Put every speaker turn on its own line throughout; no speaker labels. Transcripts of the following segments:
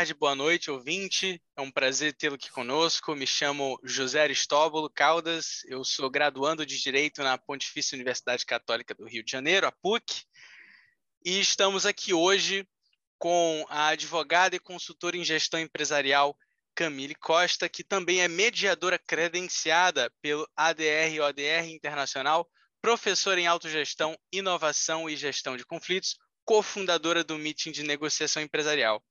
tarde, boa noite, ouvinte. É um prazer tê-lo aqui conosco. Me chamo José Aristóbulo Caldas. Eu sou graduando de Direito na Pontifícia Universidade Católica do Rio de Janeiro, a PUC. E estamos aqui hoje com a advogada e consultora em gestão empresarial Camille Costa, que também é mediadora credenciada pelo ADR ODR Internacional, professora em autogestão, inovação e gestão de conflitos, cofundadora do Meeting de Negociação Empresarial.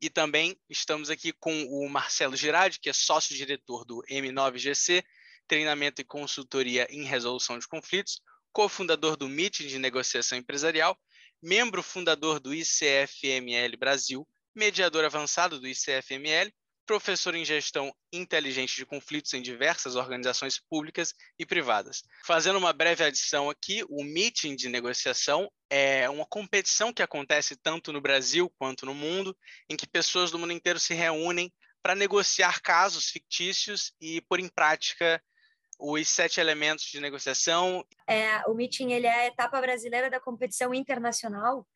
E também estamos aqui com o Marcelo Girardi, que é sócio-diretor do M9GC, treinamento e consultoria em resolução de conflitos, cofundador do Meeting de Negociação Empresarial, membro fundador do ICFML Brasil, mediador avançado do ICFML professor em gestão inteligente de conflitos em diversas organizações públicas e privadas. Fazendo uma breve adição aqui, o meeting de negociação é uma competição que acontece tanto no Brasil quanto no mundo, em que pessoas do mundo inteiro se reúnem para negociar casos fictícios e pôr em prática os sete elementos de negociação.
É, o meeting ele é a etapa brasileira da competição internacional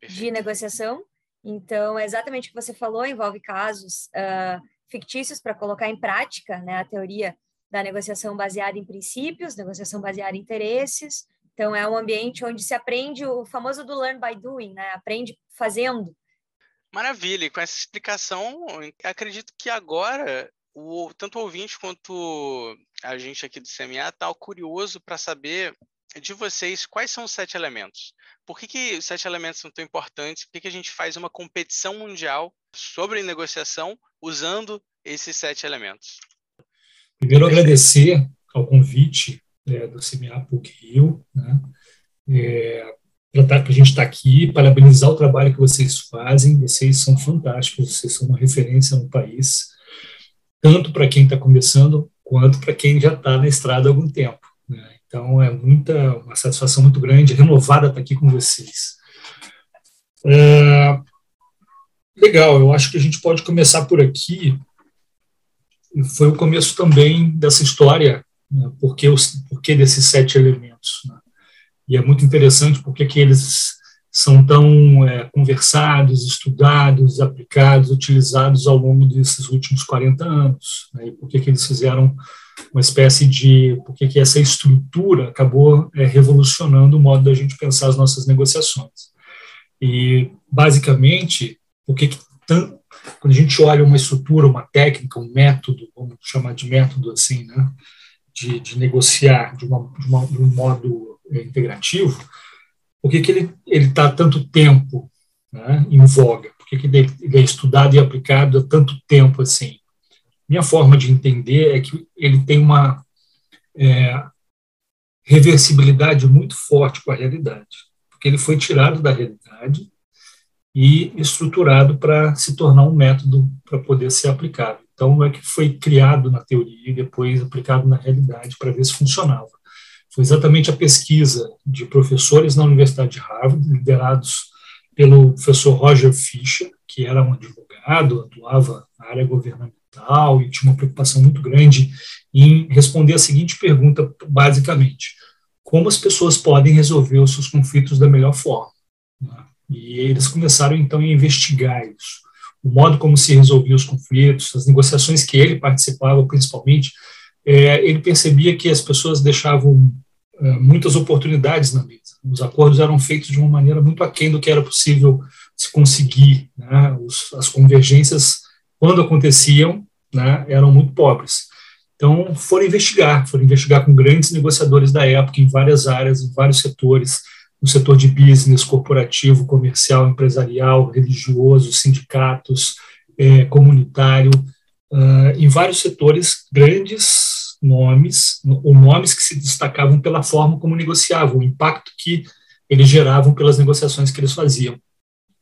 Perfeito. de negociação então, é exatamente o que você falou, envolve casos uh, fictícios para colocar em prática né, a teoria da negociação baseada em princípios, negociação baseada em interesses. Então, é um ambiente onde se aprende o famoso do learn by doing, né? aprende fazendo.
Maravilha, e com essa explicação, acredito que agora o, tanto o ouvinte quanto a gente aqui do CMA está curioso para saber de vocês quais são os sete elementos. Por que, que os sete elementos são tão importantes? Por que, que a gente faz uma competição mundial sobre negociação usando esses sete elementos?
Primeiro, agradecer ao convite é, do CMA PUC Rio, né, é, para a gente estar tá aqui, parabenizar o trabalho que vocês fazem, vocês são fantásticos, vocês são uma referência no país, tanto para quem está começando, quanto para quem já está na estrada há algum tempo. Então, é muita, uma satisfação muito grande, renovada estar aqui com vocês. É, legal, eu acho que a gente pode começar por aqui. Foi o começo também dessa história, né, porque, os, porque desses sete elementos. Né? E é muito interessante porque que eles são tão é, conversados, estudados, aplicados, utilizados ao longo desses últimos 40 anos. Né? E por que eles fizeram uma espécie de porque que essa estrutura acabou é, revolucionando o modo da gente pensar as nossas negociações. E basicamente, o que, quando a gente olha uma estrutura, uma técnica, um método, vamos chamar de método assim, né, de, de negociar de, uma, de, uma, de um modo é, integrativo, por que, que ele está tanto tempo né, em voga? Por que, que ele, ele é estudado e aplicado há tanto tempo assim? Minha forma de entender é que ele tem uma é, reversibilidade muito forte com a realidade, porque ele foi tirado da realidade e estruturado para se tornar um método para poder ser aplicado. Então, é que foi criado na teoria e depois aplicado na realidade para ver se funcionava. Foi exatamente a pesquisa de professores na Universidade de Harvard, liderados pelo professor Roger Fisher, que era um advogado, atuava na área governamental e tinha uma preocupação muito grande em responder a seguinte pergunta, basicamente: como as pessoas podem resolver os seus conflitos da melhor forma? E eles começaram então a investigar isso, o modo como se resolvia os conflitos, as negociações que ele participava, principalmente. É, ele percebia que as pessoas deixavam é, muitas oportunidades na mesa. Os acordos eram feitos de uma maneira muito aquém do que era possível se conseguir. Né? Os, as convergências, quando aconteciam, né, eram muito pobres. Então, foram investigar, foram investigar com grandes negociadores da época em várias áreas, em vários setores, no setor de business, corporativo, comercial, empresarial, religioso, sindicatos, é, comunitário, uh, em vários setores, grandes nomes, ou nomes que se destacavam pela forma como negociavam, o impacto que eles geravam pelas negociações que eles faziam.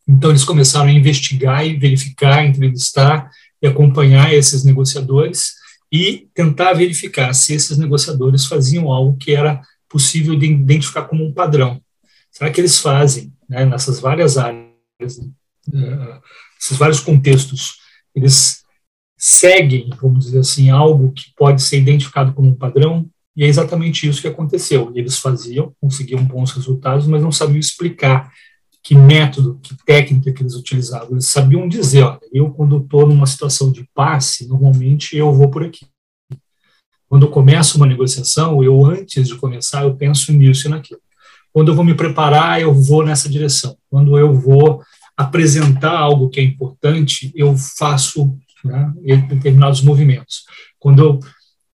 Então, eles começaram a investigar e verificar, entrevistar e acompanhar esses negociadores e tentar verificar se esses negociadores faziam algo que era possível de identificar como um padrão. Será que eles fazem, né, nessas várias áreas, uh, esses vários contextos, eles seguem, vamos dizer assim, algo que pode ser identificado como um padrão? E é exatamente isso que aconteceu. Eles faziam, conseguiam bons resultados, mas não sabiam explicar que método, que técnica que eles utilizavam. Eles sabiam dizer, olha, eu quando estou numa situação de passe, normalmente eu vou por aqui. Quando eu começo uma negociação, eu antes de começar, eu penso nisso e naquilo. Quando eu vou me preparar, eu vou nessa direção. Quando eu vou apresentar algo que é importante, eu faço né, determinados movimentos. Quando eu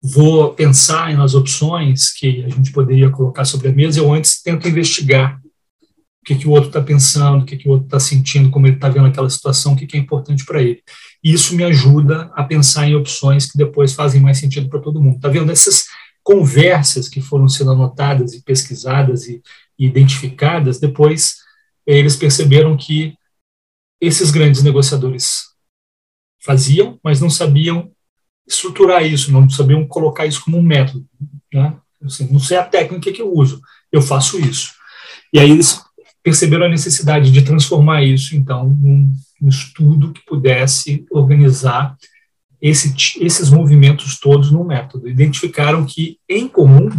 vou pensar nas opções que a gente poderia colocar sobre a mesa, eu antes tento investigar o que, que o outro está pensando, o que, que o outro está sentindo, como ele está vendo aquela situação, o que, que é importante para ele. E isso me ajuda a pensar em opções que depois fazem mais sentido para todo mundo. Está vendo? Essas conversas que foram sendo anotadas e pesquisadas e, e identificadas, depois eles perceberam que esses grandes negociadores faziam, mas não sabiam estruturar isso, não sabiam colocar isso como um método. Né? Assim, não sei a técnica que eu uso, eu faço isso. E aí eles perceberam a necessidade de transformar isso, então, num, num estudo que pudesse organizar esse, esses movimentos todos num método. Identificaram que, em comum,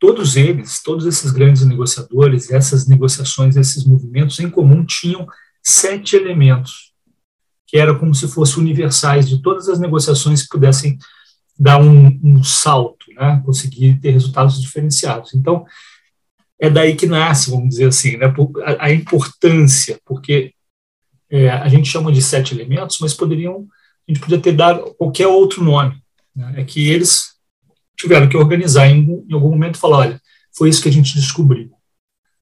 todos eles, todos esses grandes negociadores, essas negociações, esses movimentos, em comum, tinham sete elementos que eram como se fossem universais de todas as negociações que pudessem dar um, um salto, né, conseguir ter resultados diferenciados. Então, é daí que nasce, vamos dizer assim, né, a, a importância, porque é, a gente chama de sete elementos, mas poderiam, a gente podia ter dado qualquer outro nome. Né, é que eles tiveram que organizar em, em algum momento e falar, olha, foi isso que a gente descobriu,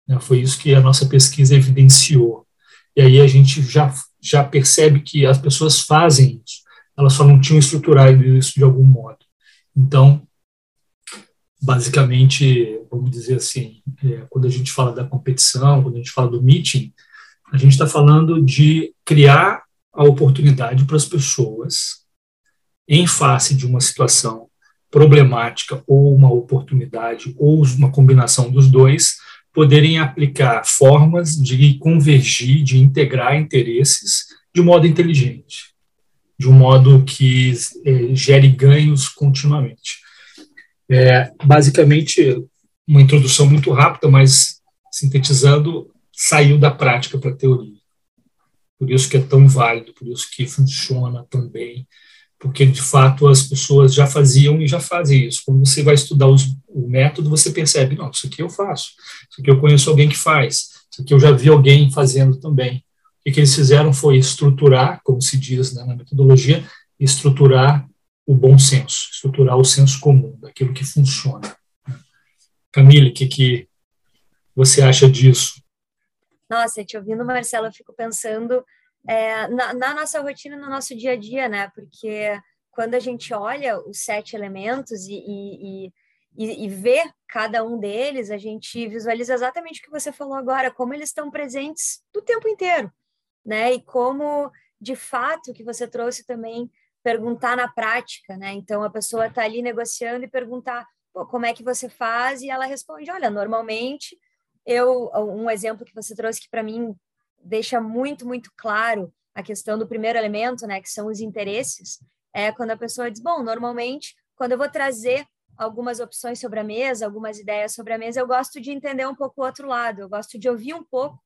né, foi isso que a nossa pesquisa evidenciou. E aí a gente já já percebe que as pessoas fazem isso, elas só não tinham estruturado isso de algum modo. Então, basicamente, vamos dizer assim, é, quando a gente fala da competição, quando a gente fala do meeting, a gente está falando de criar a oportunidade para as pessoas, em face de uma situação problemática ou uma oportunidade ou uma combinação dos dois, poderem aplicar formas de convergir, de integrar interesses de modo inteligente, de um modo que é, gere ganhos continuamente. É, basicamente, uma introdução muito rápida, mas sintetizando, saiu da prática para a teoria. Por isso que é tão válido, por isso que funciona tão bem, porque de fato as pessoas já faziam e já fazem isso. Quando você vai estudar os, o método, você percebe, não, isso aqui eu faço, isso aqui eu conheço alguém que faz, isso aqui eu já vi alguém fazendo também. O que eles fizeram foi estruturar, como se diz né, na metodologia, estruturar o bom senso, estruturar o senso comum, daquilo que funciona. Camille, o que, que você acha disso?
Nossa, te ouvindo, Marcelo, eu fico pensando é, na, na, nossa rotina, no nosso dia a dia, né? Porque quando a gente olha os sete elementos e, e, e, e vê cada um deles, a gente visualiza exatamente o que você falou agora, como eles estão presentes do tempo inteiro, né? E como, de fato, que você trouxe também perguntar na prática, né? Então a pessoa está ali negociando e perguntar como é que você faz e ela responde, olha, normalmente eu um exemplo que você trouxe que para mim deixa muito, muito claro a questão do primeiro elemento, né, que são os interesses, é quando a pessoa diz, bom, normalmente, quando eu vou trazer algumas opções sobre a mesa, algumas ideias sobre a mesa, eu gosto de entender um pouco o outro lado, eu gosto de ouvir um pouco,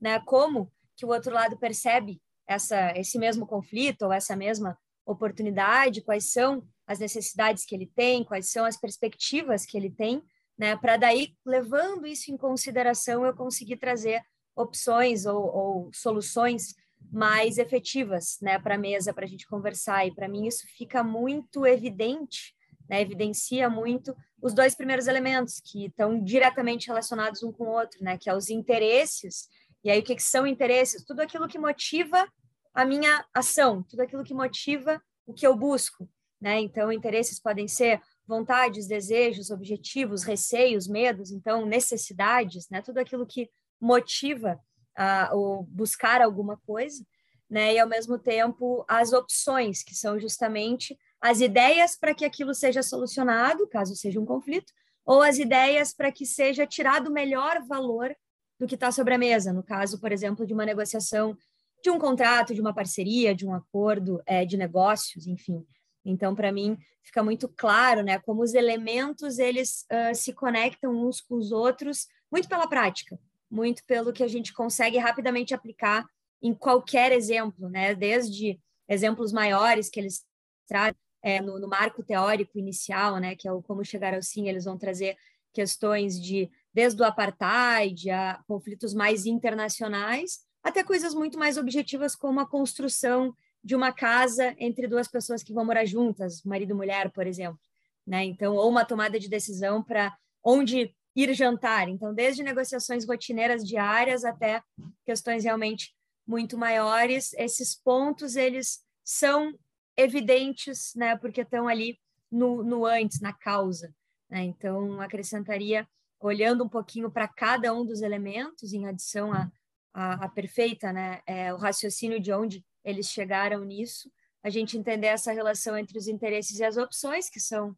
né, como que o outro lado percebe essa esse mesmo conflito ou essa mesma oportunidade, quais são as necessidades que ele tem, quais são as perspectivas que ele tem, né, para daí levando isso em consideração eu conseguir trazer opções ou, ou soluções mais efetivas né, para a mesa, para a gente conversar. E para mim isso fica muito evidente, né, evidencia muito os dois primeiros elementos, que estão diretamente relacionados um com o outro, né, que é os interesses. E aí, o que, que são interesses? Tudo aquilo que motiva a minha ação, tudo aquilo que motiva o que eu busco. Né? Então, interesses podem ser vontades, desejos, objetivos, receios, medos, então necessidades, né? Tudo aquilo que motiva a, o buscar alguma coisa, né? E ao mesmo tempo as opções, que são justamente as ideias para que aquilo seja solucionado, caso seja um conflito, ou as ideias para que seja tirado o melhor valor do que está sobre a mesa, no caso, por exemplo, de uma negociação de um contrato, de uma parceria, de um acordo é, de negócios, enfim. Então, para mim, fica muito claro, né, como os elementos eles uh, se conectam uns com os outros, muito pela prática, muito pelo que a gente consegue rapidamente aplicar em qualquer exemplo, né? Desde exemplos maiores que eles trazem é, no, no, marco teórico inicial, né? Que é o como chegar ao sim, eles vão trazer questões de desde o apartheid a conflitos mais internacionais até coisas muito mais objetivas como a construção de uma casa entre duas pessoas que vão morar juntas, marido e mulher, por exemplo, né? Então, ou uma tomada de decisão para onde ir jantar. Então, desde negociações rotineiras diárias até questões realmente muito maiores, esses pontos eles são evidentes, né? Porque estão ali no, no antes, na causa. Né? Então, acrescentaria olhando um pouquinho para cada um dos elementos, em adição à a, a, perfeita, né, é, o raciocínio de onde eles chegaram nisso, a gente entender essa relação entre os interesses e as opções, que são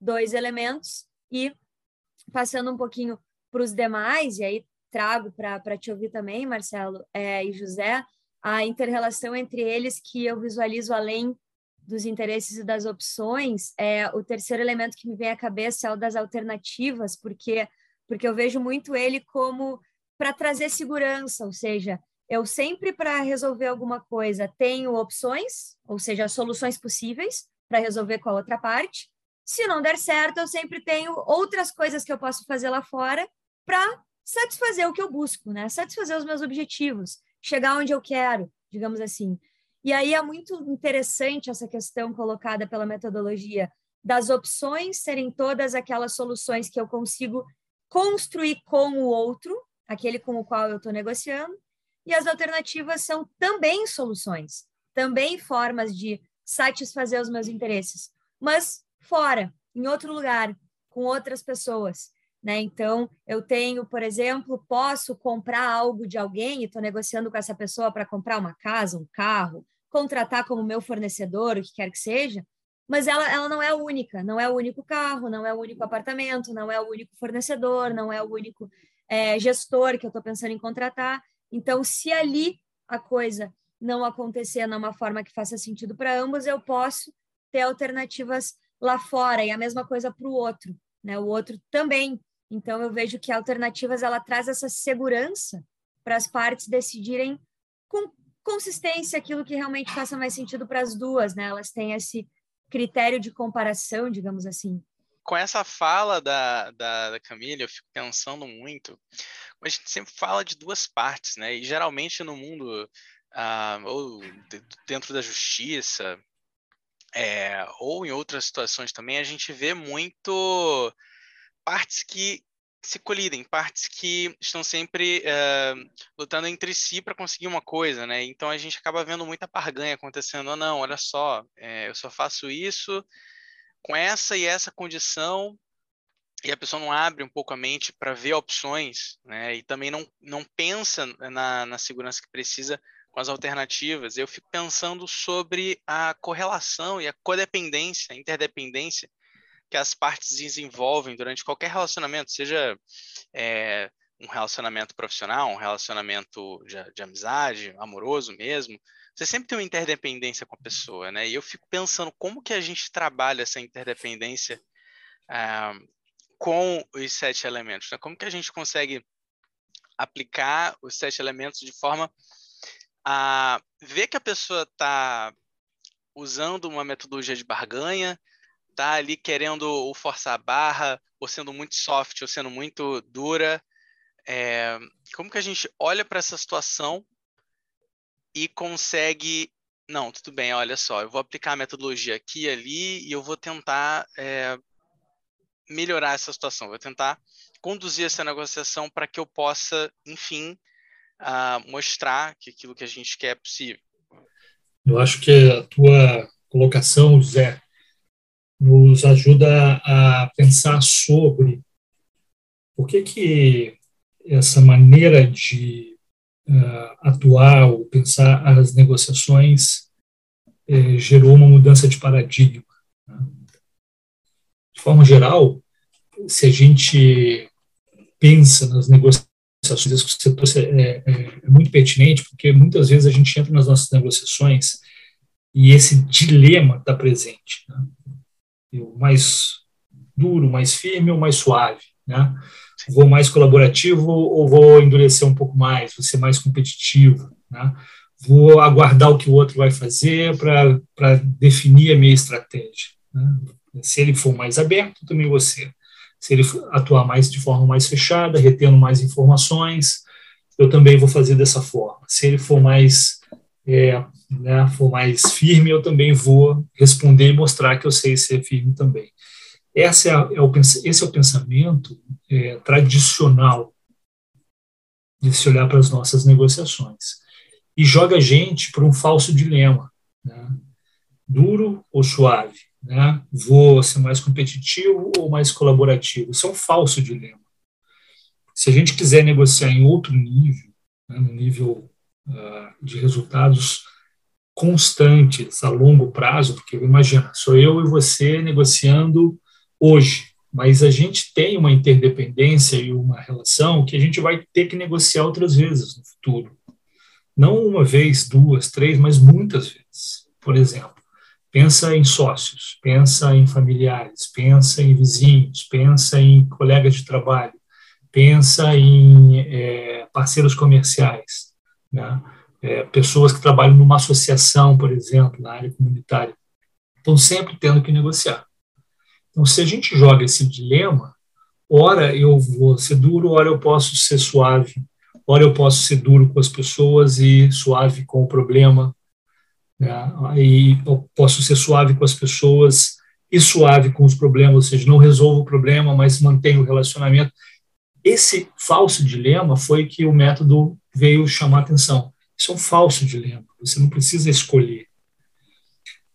dois elementos, e passando um pouquinho para os demais, e aí trago para te ouvir também, Marcelo é, e José, a interrelação entre eles que eu visualizo além dos interesses e das opções, é o terceiro elemento que me vem à cabeça é o das alternativas, porque porque eu vejo muito ele como para trazer segurança, ou seja, eu sempre para resolver alguma coisa tenho opções, ou seja, soluções possíveis para resolver com a outra parte. Se não der certo, eu sempre tenho outras coisas que eu posso fazer lá fora para satisfazer o que eu busco, né? Satisfazer os meus objetivos, chegar onde eu quero, digamos assim. E aí é muito interessante essa questão colocada pela metodologia das opções serem todas aquelas soluções que eu consigo construir com o outro, aquele com o qual eu estou negociando, e as alternativas são também soluções, também formas de satisfazer os meus interesses, mas fora, em outro lugar, com outras pessoas. Né? Então, eu tenho, por exemplo, posso comprar algo de alguém e estou negociando com essa pessoa para comprar uma casa, um carro, contratar como meu fornecedor, o que quer que seja, mas ela, ela não é a única, não é o único carro, não é o único apartamento, não é o único fornecedor, não é o único é, gestor que eu estou pensando em contratar. Então, se ali a coisa não acontecer numa forma que faça sentido para ambos, eu posso ter alternativas lá fora e a mesma coisa para o outro, né? O outro também. Então, eu vejo que alternativas ela traz essa segurança para as partes decidirem com consistência aquilo que realmente faça mais sentido para as duas, né? Elas têm esse critério de comparação, digamos assim
com essa fala da, da, da Camila, eu fico pensando muito. A gente sempre fala de duas partes, né? E geralmente no mundo, ah, ou dentro da justiça, é, ou em outras situações também, a gente vê muito partes que se colidem, partes que estão sempre é, lutando entre si para conseguir uma coisa, né? Então a gente acaba vendo muita barganha acontecendo. Oh, não, olha só, é, eu só faço isso com essa e essa condição e a pessoa não abre um pouco a mente para ver opções, né? E também não, não pensa na, na segurança que precisa com as alternativas. Eu fico pensando sobre a correlação e a codependência, a interdependência que as partes desenvolvem durante qualquer relacionamento, seja é, um relacionamento profissional, um relacionamento de, de amizade, amoroso mesmo, você sempre tem uma interdependência com a pessoa, né? E eu fico pensando como que a gente trabalha essa interdependência uh, com os sete elementos, né? Como que a gente consegue aplicar os sete elementos de forma a ver que a pessoa está usando uma metodologia de barganha, está ali querendo forçar a barra, ou sendo muito soft, ou sendo muito dura. É, como que a gente olha para essa situação e consegue. Não, tudo bem, olha só, eu vou aplicar a metodologia aqui e ali e eu vou tentar é, melhorar essa situação, vou tentar conduzir essa negociação para que eu possa, enfim, uh, mostrar que aquilo que a gente quer é possível.
Eu acho que a tua colocação, Zé, nos ajuda a pensar sobre por que que essa maneira de uh, atuar ou pensar as negociações eh, gerou uma mudança de paradigma. Né? De forma geral, se a gente pensa nas negociações, isso que você trouxe é, é, é muito pertinente, porque muitas vezes a gente entra nas nossas negociações e esse dilema está presente. Né? O mais duro, mais firme ou mais suave. Né? Vou mais colaborativo ou vou endurecer um pouco mais, vou ser mais competitivo, né? vou aguardar o que o outro vai fazer para definir a minha estratégia. Né? Se ele for mais aberto, também você. Se ele atuar mais de forma mais fechada, retendo mais informações, eu também vou fazer dessa forma. Se ele for mais é, né, for mais firme, eu também vou responder e mostrar que eu sei ser firme também. É, é o, esse é o pensamento é, tradicional de se olhar para as nossas negociações. E joga a gente para um falso dilema. Né? Duro ou suave? Né? Vou ser mais competitivo ou mais colaborativo? Isso é um falso dilema. Se a gente quiser negociar em outro nível, né, no nível uh, de resultados constantes a longo prazo, porque imagina, sou eu e você negociando hoje, mas a gente tem uma interdependência e uma relação que a gente vai ter que negociar outras vezes no futuro. Não uma vez, duas, três, mas muitas vezes. Por exemplo, pensa em sócios, pensa em familiares, pensa em vizinhos, pensa em colegas de trabalho, pensa em é, parceiros comerciais, né? é, pessoas que trabalham numa associação, por exemplo, na área comunitária, estão sempre tendo que negociar. Então, se a gente joga esse dilema, ora eu vou ser duro, ora eu posso ser suave, ora eu posso ser duro com as pessoas e suave com o problema, né? e eu posso ser suave com as pessoas e suave com os problemas, ou seja, não resolvo o problema, mas mantenho o relacionamento. Esse falso dilema foi que o método veio chamar atenção. Isso é um falso dilema. Você não precisa escolher.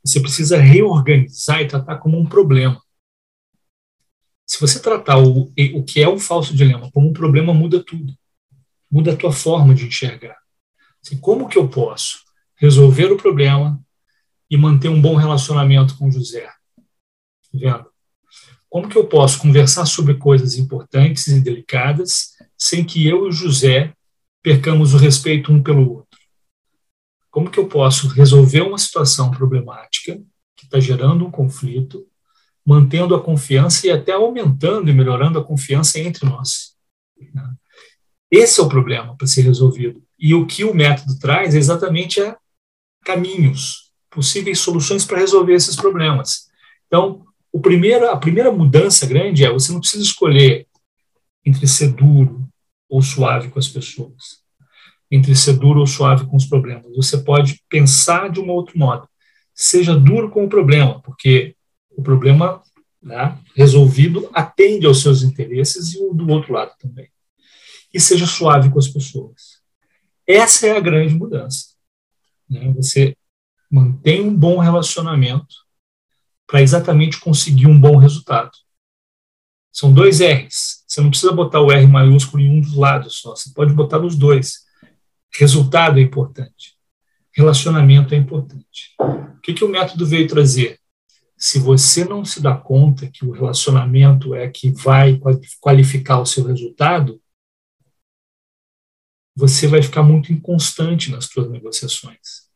Você precisa reorganizar e tratar como um problema. Se você tratar o, o que é um falso dilema como um problema, muda tudo. Muda a tua forma de enxergar. Assim, como que eu posso resolver o problema e manter um bom relacionamento com o José? Tá vendo? Como que eu posso conversar sobre coisas importantes e delicadas sem que eu e o José percamos o respeito um pelo outro? Como que eu posso resolver uma situação problemática que está gerando um conflito, mantendo a confiança e até aumentando e melhorando a confiança entre nós? Esse é o problema para ser resolvido. E o que o método traz é exatamente é caminhos, possíveis soluções para resolver esses problemas. Então, o primeiro, a primeira mudança grande é você não precisa escolher entre ser duro ou suave com as pessoas entre ser duro ou suave com os problemas. Você pode pensar de um outro modo. Seja duro com o problema, porque o problema né, resolvido atende aos seus interesses e o do outro lado também. E seja suave com as pessoas. Essa é a grande mudança. Né? Você mantém um bom relacionamento para exatamente conseguir um bom resultado. São dois R's. Você não precisa botar o R maiúsculo em um dos lados só. Você pode botar nos dois Resultado é importante. Relacionamento é importante. O que, que o método veio trazer? Se você não se dá conta que o relacionamento é que vai qualificar o seu resultado, você vai ficar muito inconstante nas suas negociações.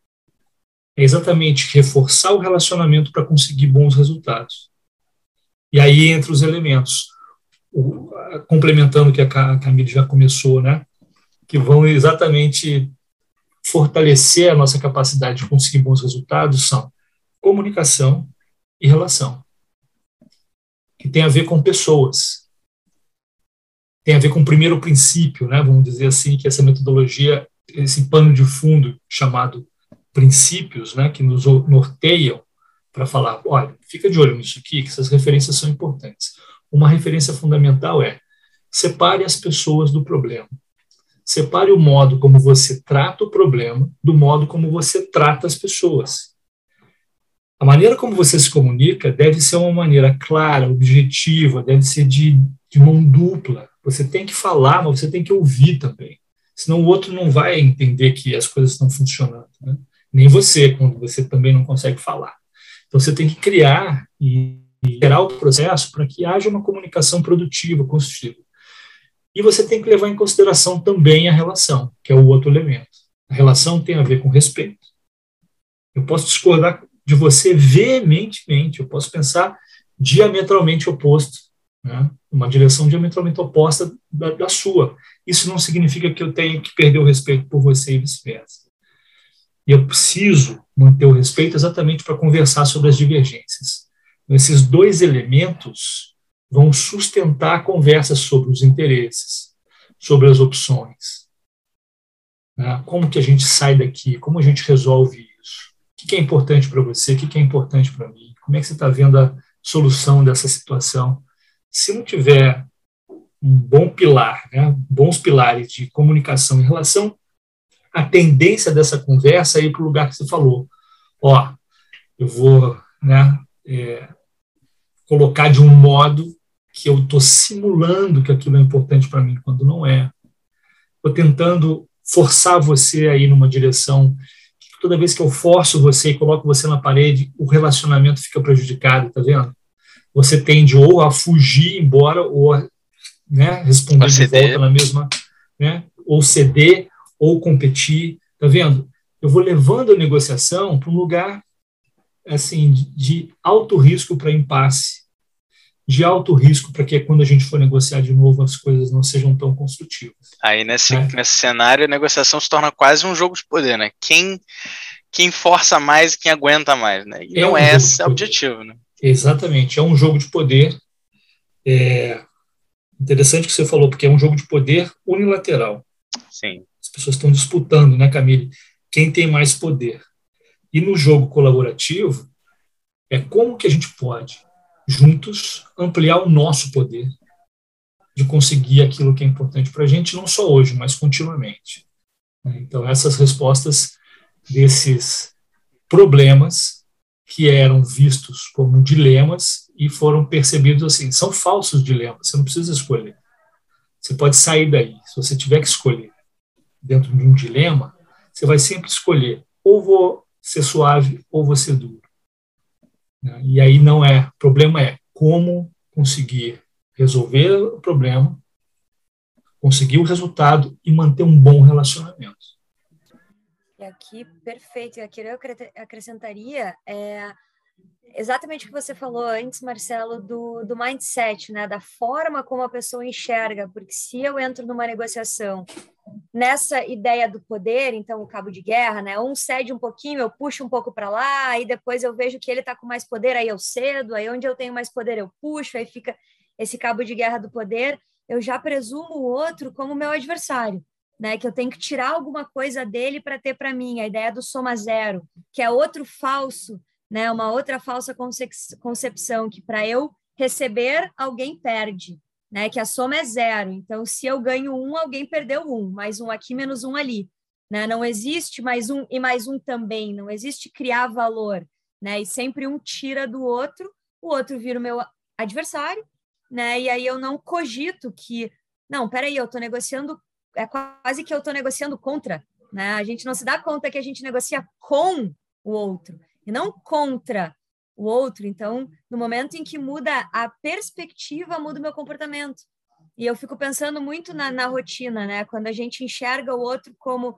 É exatamente reforçar o relacionamento para conseguir bons resultados. E aí entra os elementos. O, complementando o que a Camille já começou, né? que vão exatamente fortalecer a nossa capacidade de conseguir bons resultados são comunicação e relação, que tem a ver com pessoas. Tem a ver com o primeiro princípio, né? vamos dizer assim, que essa metodologia, esse pano de fundo chamado princípios, né, que nos norteiam para falar, olha, fica de olho nisso aqui, que essas referências são importantes. Uma referência fundamental é separe as pessoas do problema. Separe o modo como você trata o problema do modo como você trata as pessoas. A maneira como você se comunica deve ser uma maneira clara, objetiva, deve ser de, de mão dupla. Você tem que falar, mas você tem que ouvir também. Senão o outro não vai entender que as coisas estão funcionando. Né? Nem você, quando você também não consegue falar. Então você tem que criar e gerar o processo para que haja uma comunicação produtiva, construtiva. E você tem que levar em consideração também a relação, que é o outro elemento. A relação tem a ver com respeito. Eu posso discordar de você veementemente, eu posso pensar diametralmente oposto né? uma direção diametralmente oposta da, da, sua. Isso não significa que eu tenho que perder o respeito por você e vice-versa. E eu preciso manter o respeito exatamente para conversar sobre as divergências. Esses dois elementos vão sustentar a conversa sobre os interesses, sobre as opções. Né? Como que a gente sai daqui? Como a gente resolve isso? O que é importante para você? O que é importante para mim? Como é que você está vendo a solução dessa situação? Se não tiver um bom pilar, né? bons pilares de comunicação em relação à tendência dessa conversa ir para o lugar que você falou. Ó, eu vou né, é, colocar de um modo que eu estou simulando que aquilo é importante para mim, quando não é. Estou tentando forçar você a ir numa direção toda vez que eu forço você e coloco você na parede, o relacionamento fica prejudicado, tá vendo? Você tende ou a fugir embora ou a né, responder de volta na mesma, né, ou ceder ou competir, tá vendo? Eu vou levando a negociação para um lugar assim de, de alto risco para impasse, de alto risco para que quando a gente for negociar de novo as coisas não sejam tão construtivas.
Aí nesse, né? nesse cenário a negociação se torna quase um jogo de poder, né? Quem quem força mais, quem aguenta mais, né? E é não um é esse o objetivo, né?
Exatamente, é um jogo de poder. É interessante que você falou, porque é um jogo de poder unilateral.
Sim.
As pessoas estão disputando, né, Camille? Quem tem mais poder? E no jogo colaborativo, é como que a gente pode juntos ampliar o nosso poder de conseguir aquilo que é importante para a gente, não só hoje, mas continuamente. Então, essas respostas desses problemas que eram vistos como dilemas e foram percebidos assim, são falsos dilemas, você não precisa escolher. Você pode sair daí. Se você tiver que escolher dentro de um dilema, você vai sempre escolher ou vou ser suave ou vou ser duro. Né? E aí não é, o problema é como conseguir resolver o problema, conseguir o resultado e manter um bom relacionamento.
E aqui, perfeito. Aqui eu acrescentaria é, exatamente o que você falou antes, Marcelo, do, do mindset, né? Da forma como a pessoa enxerga. Porque se eu entro numa negociação nessa ideia do poder, então o cabo de guerra, né? Um cede um pouquinho, eu puxo um pouco para lá, aí depois eu vejo que ele está com mais poder, aí eu cedo, aí onde eu tenho mais poder eu puxo, aí fica esse cabo de guerra do poder. Eu já presumo o outro como meu adversário. Né, que eu tenho que tirar alguma coisa dele para ter para mim, a ideia do soma zero, que é outro falso, né, uma outra falsa concepção, que para eu receber, alguém perde né? Que a soma é zero. Então, se eu ganho um, alguém perdeu um, mais um aqui, menos um ali. Né? Não existe mais um e mais um também, não existe criar valor, né? E sempre um tira do outro, o outro vira o meu adversário, né? E aí eu não cogito que, não, peraí, eu estou negociando, é quase que eu estou negociando contra, né? A gente não se dá conta que a gente negocia com o outro e não contra o outro. Então, no momento em que muda a perspectiva, muda o meu comportamento. E eu fico pensando muito na, na rotina, né? Quando a gente enxerga o outro como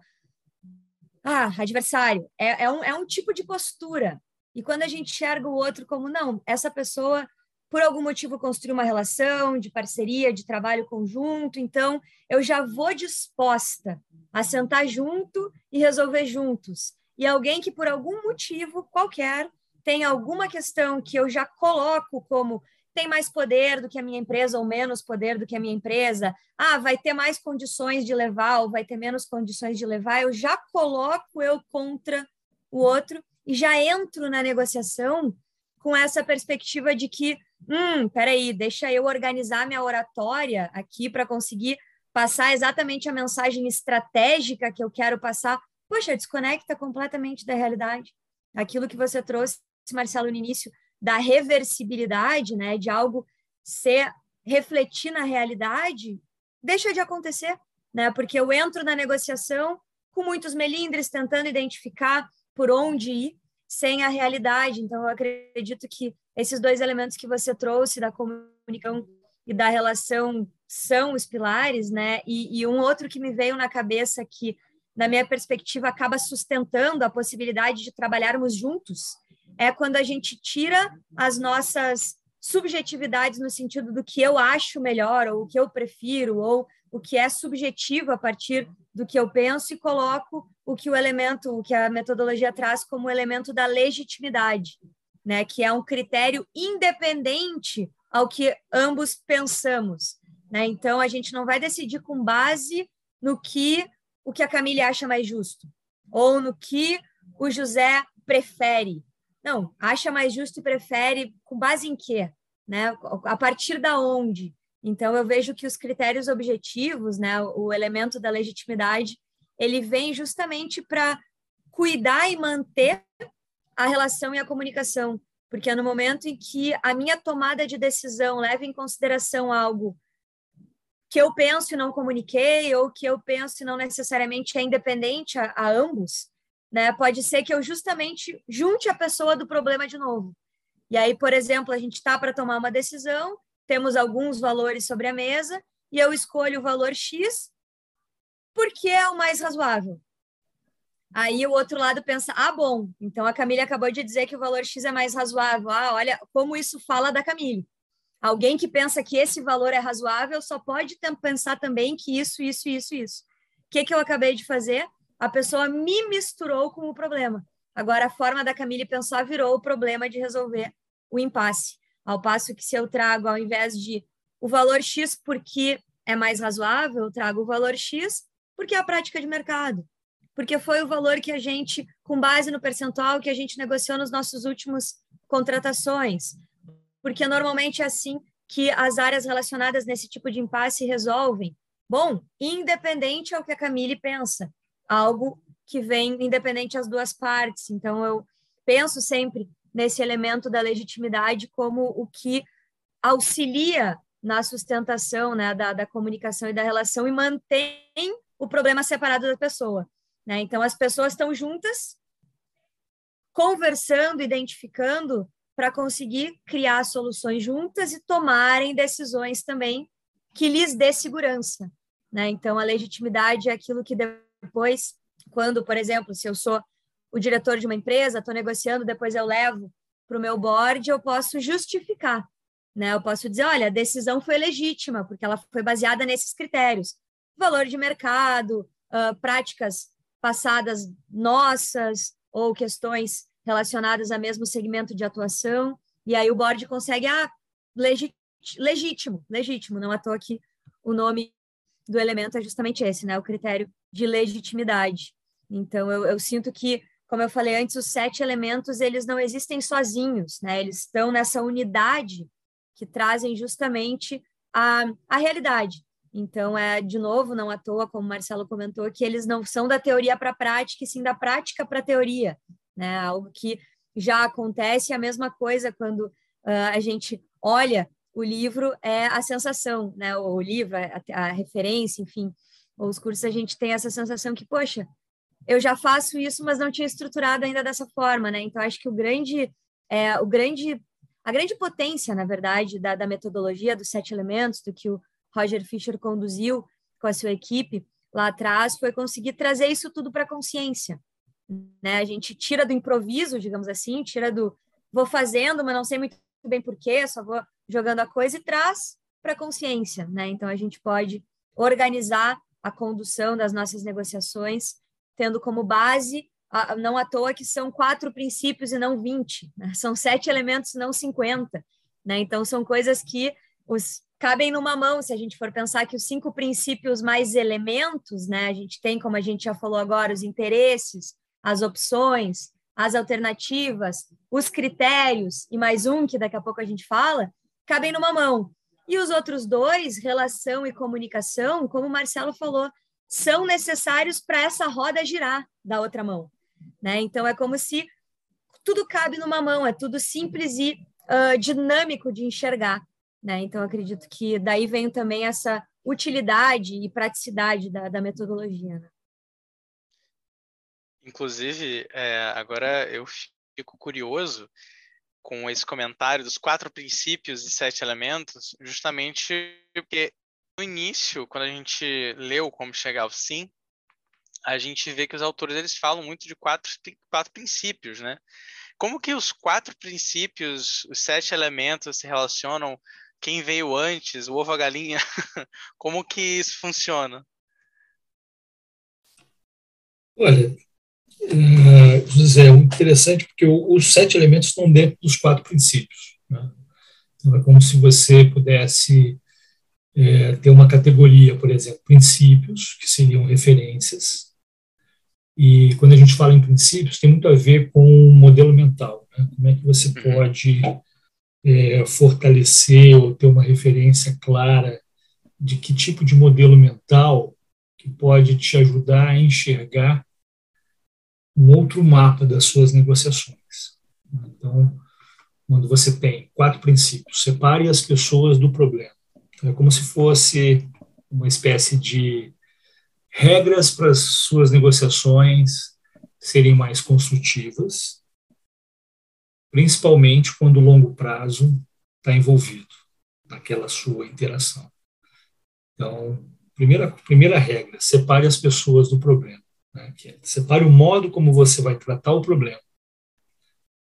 ah, adversário, é, é, um, é um tipo de postura. E quando a gente enxerga o outro como, não, essa pessoa, por algum motivo, construiu uma relação de parceria, de trabalho conjunto, então eu já vou disposta a sentar junto e resolver juntos. E alguém que, por algum motivo qualquer, tem alguma questão que eu já coloco como tem mais poder do que a minha empresa ou menos poder do que a minha empresa, ah, vai ter mais condições de levar ou vai ter menos condições de levar, eu já coloco eu contra o outro e já entro na negociação com essa perspectiva de que, hum, peraí, deixa eu organizar minha oratória aqui para conseguir passar exatamente a mensagem estratégica que eu quero passar. Poxa, desconecta completamente da realidade. Aquilo que você trouxe Marcelo, no início, da reversibilidade, né, de algo ser refletir na realidade, deixa de acontecer, né? Porque eu entro na negociação com muitos melindres tentando identificar por onde ir sem a realidade. Então, eu acredito que esses dois elementos que você trouxe da comunicação e da relação são os pilares, né? E, e um outro que me veio na cabeça que, na minha perspectiva, acaba sustentando a possibilidade de trabalharmos juntos é quando a gente tira as nossas subjetividades no sentido do que eu acho melhor, ou o que eu prefiro, ou o que é subjetivo a partir do que eu penso e coloco o que o elemento, o que a metodologia traz como elemento da legitimidade, né, que é um critério independente ao que ambos pensamos, né? Então a gente não vai decidir com base no que o que a Camille acha mais justo ou no que o José prefere. Não, acha mais justo e prefere com base em quê? Né? A partir da onde? Então, eu vejo que os critérios objetivos, né, o elemento da legitimidade, ele vem justamente para cuidar e manter a relação e a comunicação. Porque é no momento em que a minha tomada de decisão leva em consideração algo que eu penso e não comuniquei, ou que eu penso e não necessariamente é independente a, a ambos, né? Pode ser que eu justamente junte a pessoa do problema de novo. E aí, por exemplo, a gente está para tomar uma decisão temos alguns valores sobre a mesa e eu escolho o valor X porque é o mais razoável. Aí o outro lado pensa: ah, bom, então a Camille acabou de dizer que o valor X é mais razoável. Ah, olha como isso fala da Camille. Alguém que pensa que esse valor é razoável só pode pensar também que isso, isso, isso, isso. O que, que eu acabei de fazer? A pessoa me misturou com o problema. Agora, a forma da Camille pensar virou o problema de resolver o impasse. Ao passo que se eu trago, ao invés de o valor X porque é mais razoável, eu trago o valor X porque é a prática de mercado. Porque foi o valor que a gente, com base no percentual que a gente negociou nos nossos últimos contratações. Porque normalmente é assim que as áreas relacionadas nesse tipo de impasse resolvem. Bom, independente ao que a Camille pensa, algo que vem independente as duas partes. Então, eu penso sempre nesse elemento da legitimidade como o que auxilia na sustentação né, da, da comunicação e da relação e mantém o problema separado da pessoa. Né? Então, as pessoas estão juntas, conversando, identificando, para conseguir criar soluções juntas e tomarem decisões também que lhes dê segurança. Né? Então, a legitimidade é aquilo que depois, quando, por exemplo, se eu sou o diretor de uma empresa, estou negociando, depois eu levo para o meu board, eu posso justificar. Né? Eu posso dizer, olha, a decisão foi legítima, porque ela foi baseada nesses critérios. Valor de mercado, uh, práticas passadas nossas, ou questões relacionadas ao mesmo segmento de atuação, e aí o board consegue, ah, legítimo, legítimo, não à toa que o nome do elemento é justamente esse, né? O critério de legitimidade. Então, eu, eu sinto que como eu falei antes, os sete elementos eles não existem sozinhos, né? Eles estão nessa unidade que trazem justamente a, a realidade. Então, é de novo, não à toa, como o Marcelo comentou, que eles não são da teoria para a prática, e sim da prática para a teoria, né? Algo que já acontece, a mesma coisa quando uh, a gente olha o livro, é a sensação, né? O livro, a, a referência, enfim, os cursos, a gente tem essa sensação que, poxa, eu já faço isso, mas não tinha estruturado ainda dessa forma, né? Então acho que o grande, é, o grande, a grande potência, na verdade, da, da metodologia dos sete elementos, do que o Roger Fisher conduziu com a sua equipe lá atrás, foi conseguir trazer isso tudo para a consciência, né? A gente tira do improviso, digamos assim, tira do vou fazendo, mas não sei muito bem porquê, só vou jogando a coisa e traz para a consciência, né? Então a gente pode organizar a condução das nossas negociações tendo como base, não à toa que são quatro princípios e não 20, né? são sete elementos, não 50. Né? Então, são coisas que os, cabem numa mão, se a gente for pensar que os cinco princípios mais elementos, né? a gente tem, como a gente já falou agora, os interesses, as opções, as alternativas, os critérios e mais um que daqui a pouco a gente fala, cabem numa mão. E os outros dois, relação e comunicação, como o Marcelo falou, são necessários para essa roda girar da outra mão. Né? Então, é como se tudo cabe numa mão, é tudo simples e uh, dinâmico de enxergar. Né? Então, acredito que daí vem também essa utilidade e praticidade da, da metodologia. Né?
Inclusive, é, agora eu fico curioso com esse comentário dos quatro princípios e sete elementos, justamente porque no início, quando a gente leu Como Chegar ao Sim, a gente vê que os autores eles falam muito de quatro, quatro princípios, né? Como que os quatro princípios, os sete elementos se relacionam? Quem veio antes, o ovo a galinha? Como que isso funciona?
Olha, uh, José, é interessante porque os sete elementos estão dentro dos quatro princípios. Né? Então, é como se você pudesse é, ter uma categoria, por exemplo, princípios, que seriam referências, e quando a gente fala em princípios, tem muito a ver com o modelo mental. Né? Como é que você uhum. pode é, fortalecer ou ter uma referência clara de que tipo de modelo mental que pode te ajudar a enxergar um outro mapa das suas negociações. Então, quando você tem quatro princípios, separe as pessoas do problema. Então, é como se fosse uma espécie de regras para as suas negociações serem mais construtivas, principalmente quando o longo prazo está envolvido naquela sua interação. Então, primeira, primeira regra, separe as pessoas do problema. Né? É, separe o modo como você vai tratar o problema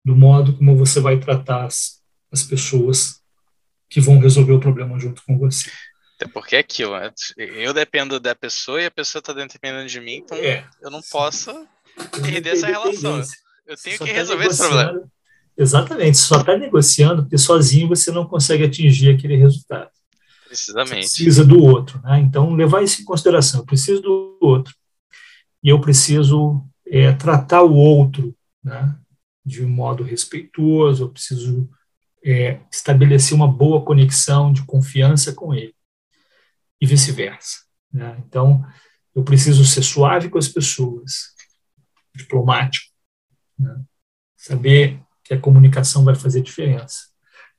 do modo como você vai tratar as, as pessoas que vão resolver o problema junto com você.
Até porque é aquilo, né? eu dependo da pessoa e a pessoa está dependendo de mim, então é, eu não posso perder essa relação. Eu tenho que tá resolver esse problema.
Exatamente, só está negociando porque sozinho você não consegue atingir aquele resultado.
Precisamente.
Você precisa do outro, né? Então, levar isso em consideração. Eu preciso do outro e eu preciso é, tratar o outro né, de um modo respeitoso, eu preciso é, estabelecer uma boa conexão de confiança com ele e vice-versa. Né? Então, eu preciso ser suave com as pessoas, diplomático, né? saber que a comunicação vai fazer diferença.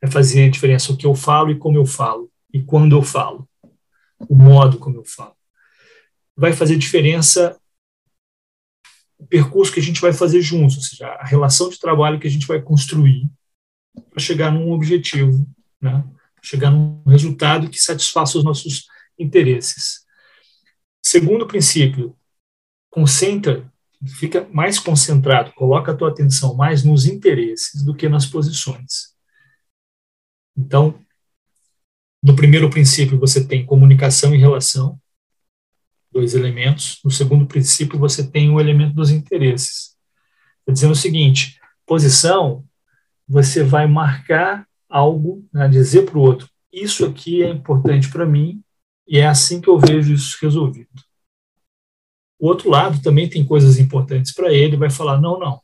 Vai fazer diferença o que eu falo e como eu falo, e quando eu falo, o modo como eu falo. Vai fazer diferença o percurso que a gente vai fazer juntos, ou seja, a relação de trabalho que a gente vai construir para chegar num objetivo, né? chegar num resultado que satisfaça os nossos interesses. Segundo princípio, concentra, fica mais concentrado, coloca a tua atenção mais nos interesses do que nas posições. Então, no primeiro princípio você tem comunicação e relação, dois elementos. No segundo princípio você tem o elemento dos interesses. Estou dizendo o seguinte: posição, você vai marcar algo, né, dizer para o outro, isso aqui é importante para mim e é assim que eu vejo isso resolvido. O outro lado também tem coisas importantes para ele, vai falar: não, não,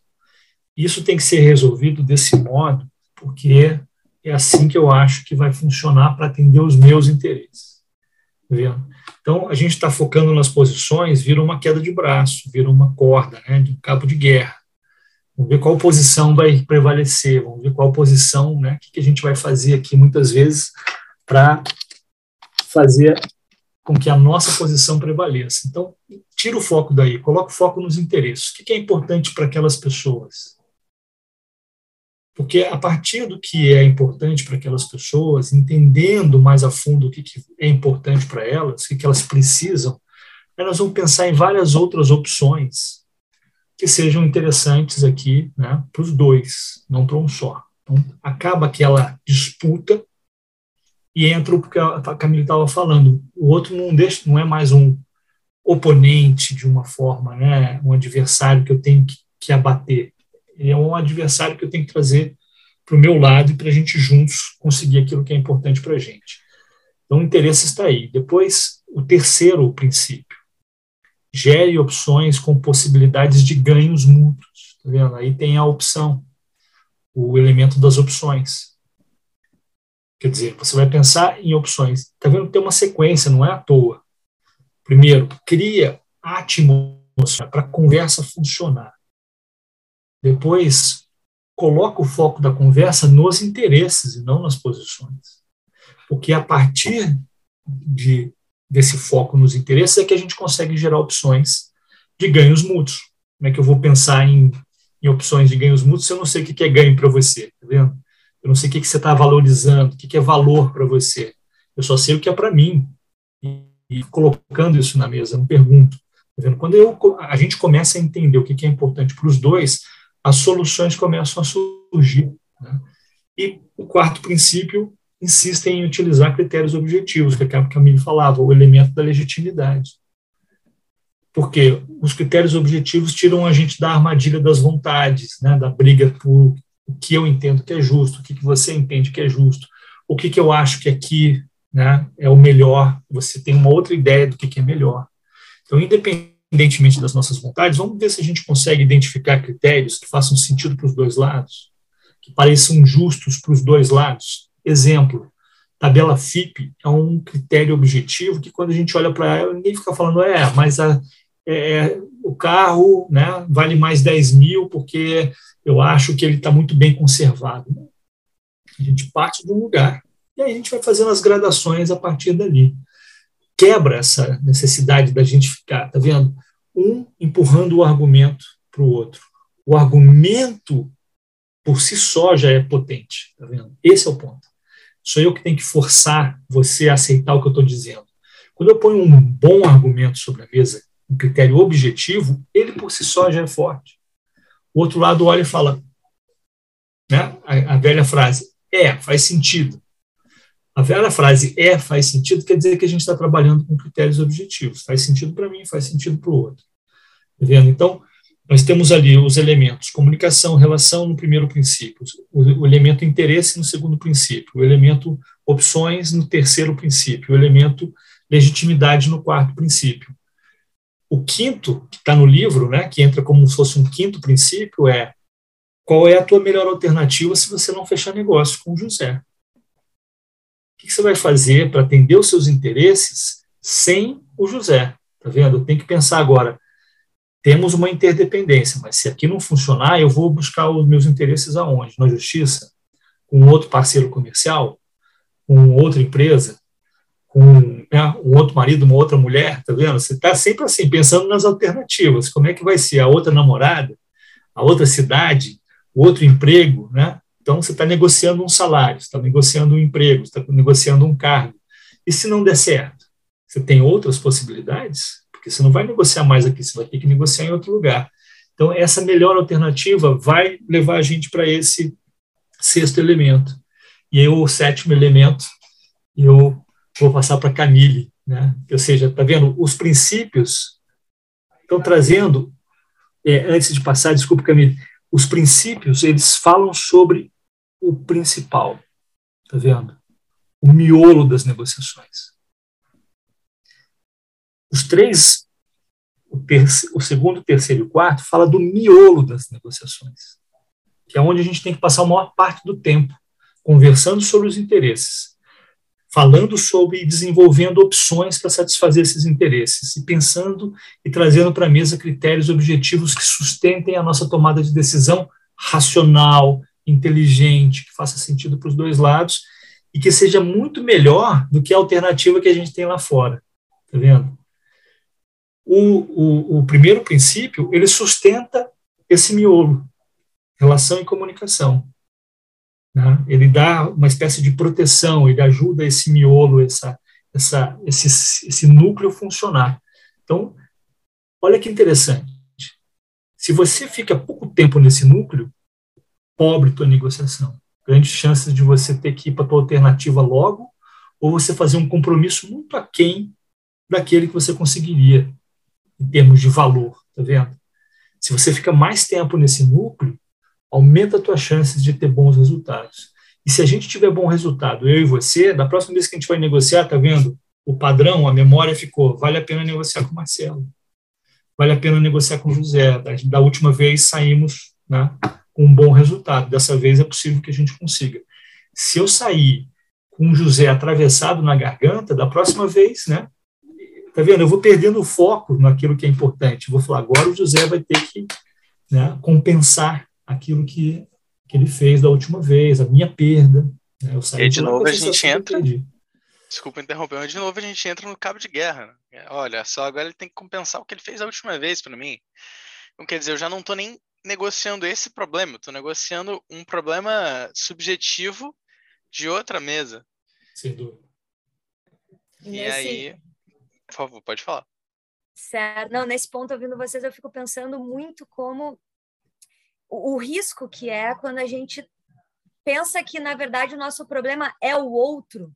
isso tem que ser resolvido desse modo, porque é assim que eu acho que vai funcionar para atender os meus interesses. Tá vendo? Então, a gente está focando nas posições, vira uma queda de braço, vira uma corda, né, de um cabo de guerra. Vamos ver qual posição vai prevalecer, vamos ver qual posição, né, o que a gente vai fazer aqui muitas vezes para fazer com que a nossa posição prevaleça. Então, tira o foco daí, coloca o foco nos interesses. O que é importante para aquelas pessoas? Porque a partir do que é importante para aquelas pessoas, entendendo mais a fundo o que é importante para elas, o que elas precisam, elas vão pensar em várias outras opções que sejam interessantes aqui né, para os dois, não para um só. Então, acaba aquela disputa e entra o que a Camila estava falando. O outro não deixa, não é mais um oponente de uma forma, né, um adversário que eu tenho que, que abater. Ele é um adversário que eu tenho que trazer para o meu lado e para a gente juntos conseguir aquilo que é importante para a gente. Então, o interesse está aí. Depois, o terceiro princípio. Gere opções com possibilidades de ganhos mútuos. Tá vendo? Aí tem a opção, o elemento das opções. Quer dizer, você vai pensar em opções. Está vendo? Tem uma sequência, não é à toa. Primeiro, cria atmosfera para a conversa funcionar. Depois, coloca o foco da conversa nos interesses e não nas posições. Porque a partir de, desse foco nos interesses é que a gente consegue gerar opções de ganhos mútuos. Como é que eu vou pensar em, em opções de ganhos mútuos se eu não sei o que é ganho para você? Tá vendo? Eu não sei o que, você está valorizando, o que, é valor para você. Eu só sei o que é para mim. E, e, colocando isso na mesa, não pergunto. Tá Quando eu, a gente começa a entender o que é importante para os dois, as soluções começam a surgir. Né? E o quarto princípio insiste em utilizar critérios objetivos, que é o que a Camille falava, o elemento da legitimidade. Porque os critérios objetivos tiram a gente da armadilha das vontades, né, da briga por o que eu entendo que é justo, o que, que você entende que é justo, o que, que eu acho que aqui né, é o melhor, você tem uma outra ideia do que, que é melhor. Então, independentemente das nossas vontades, vamos ver se a gente consegue identificar critérios que façam sentido para os dois lados, que pareçam justos para os dois lados. Exemplo, tabela FIP é um critério objetivo que quando a gente olha para ela, ninguém fica falando, é, mas a, é, é, o carro né, vale mais 10 mil porque eu acho que ele está muito bem conservado. A gente parte de um lugar e aí a gente vai fazendo as gradações a partir dali. Quebra essa necessidade da gente ficar, tá vendo? Um empurrando o argumento para o outro. O argumento por si só já é potente, tá vendo? Esse é o ponto. Sou eu que tenho que forçar você a aceitar o que eu estou dizendo. Quando eu ponho um bom argumento sobre a mesa, um critério objetivo, ele por si só já é forte. O outro lado olha e fala, né, a, a velha frase, é, faz sentido. A velha frase é, faz sentido, quer dizer que a gente está trabalhando com critérios objetivos. Faz sentido para mim, faz sentido para o outro. Tá vendo? Então, nós temos ali os elementos comunicação, relação no primeiro princípio, o, elemento interesse no segundo princípio, o elemento opções no terceiro princípio, o elemento legitimidade no quarto princípio. O quinto, que está no livro, né, que entra como se fosse um quinto princípio, é qual é a tua melhor alternativa se você não fechar negócio com o José? Que você vai fazer para atender os seus interesses sem o José? Tá vendo? Tem que pensar agora. Temos uma interdependência, mas se aqui não funcionar, eu vou buscar os meus interesses aonde? Na justiça? Com outro parceiro comercial? Com outra empresa? com né, um outro marido, uma outra mulher, tá vendo? Você está sempre assim, pensando nas alternativas. Como é que vai ser a outra namorada, a outra cidade, o outro emprego, né? Então, você está negociando um salário, está negociando um emprego, está negociando um cargo. E se não der certo? Você tem outras possibilidades? Porque você não vai negociar mais aqui, você vai ter que negociar em outro lugar. Então, essa melhor alternativa vai levar a gente para esse sexto elemento. E aí, o sétimo elemento, eu vou passar para Camille, né? Ou seja, tá vendo? Os princípios estão trazendo, é, antes de passar, desculpa, Camille, os princípios eles falam sobre o principal, tá vendo? O miolo das negociações. Os três, o, o segundo, o terceiro e o quarto, fala do miolo das negociações, que é onde a gente tem que passar a maior parte do tempo conversando sobre os interesses falando sobre e desenvolvendo opções para satisfazer esses interesses, e pensando e trazendo para a mesa critérios objetivos que sustentem a nossa tomada de decisão racional, inteligente, que faça sentido para os dois lados e que seja muito melhor do que a alternativa que a gente tem lá fora. Tá vendo? O, o, o primeiro princípio, ele sustenta esse miolo, relação e comunicação. Né? Ele dá uma espécie de proteção, ele ajuda esse miolo, essa, essa, esse, esse núcleo funcionar. Então, olha que interessante. Se você fica pouco tempo nesse núcleo, pobre tua negociação. Grandes chances de você ter que ir para tua alternativa logo, ou você fazer um compromisso muito aquém daquele que você conseguiria em termos de valor, tá vendo? Se você fica mais tempo nesse núcleo, aumenta as tuas chances de ter bons resultados. E se a gente tiver bom resultado, eu e você, da próxima vez que a gente vai negociar, tá vendo? O padrão, a memória ficou, vale a pena negociar com o Marcelo. Vale a pena negociar com o José. Da última vez saímos né, com um bom resultado. Dessa vez é possível que a gente consiga. Se eu sair com o José atravessado na garganta, da próxima vez, né? Tá vendo? Eu vou perdendo o foco naquilo que é importante. Vou falar, agora o José vai ter que né, compensar aquilo que, que ele fez da última vez, a minha perda. Né? Eu
saí e de novo a gente entra. Desculpa interromper, mas de novo a gente entra no cabo de guerra. Né? Olha só, agora ele tem que compensar o que ele fez a última vez para mim. Então, quer dizer, eu já não estou nem negociando esse problema, estou negociando um problema subjetivo de outra mesa.
Sem dúvida.
E nesse... aí, por favor, pode falar.
Certo. Não, nesse ponto, ouvindo vocês, eu fico pensando muito como o, o risco que é quando a gente pensa que, na verdade, o nosso problema é o outro.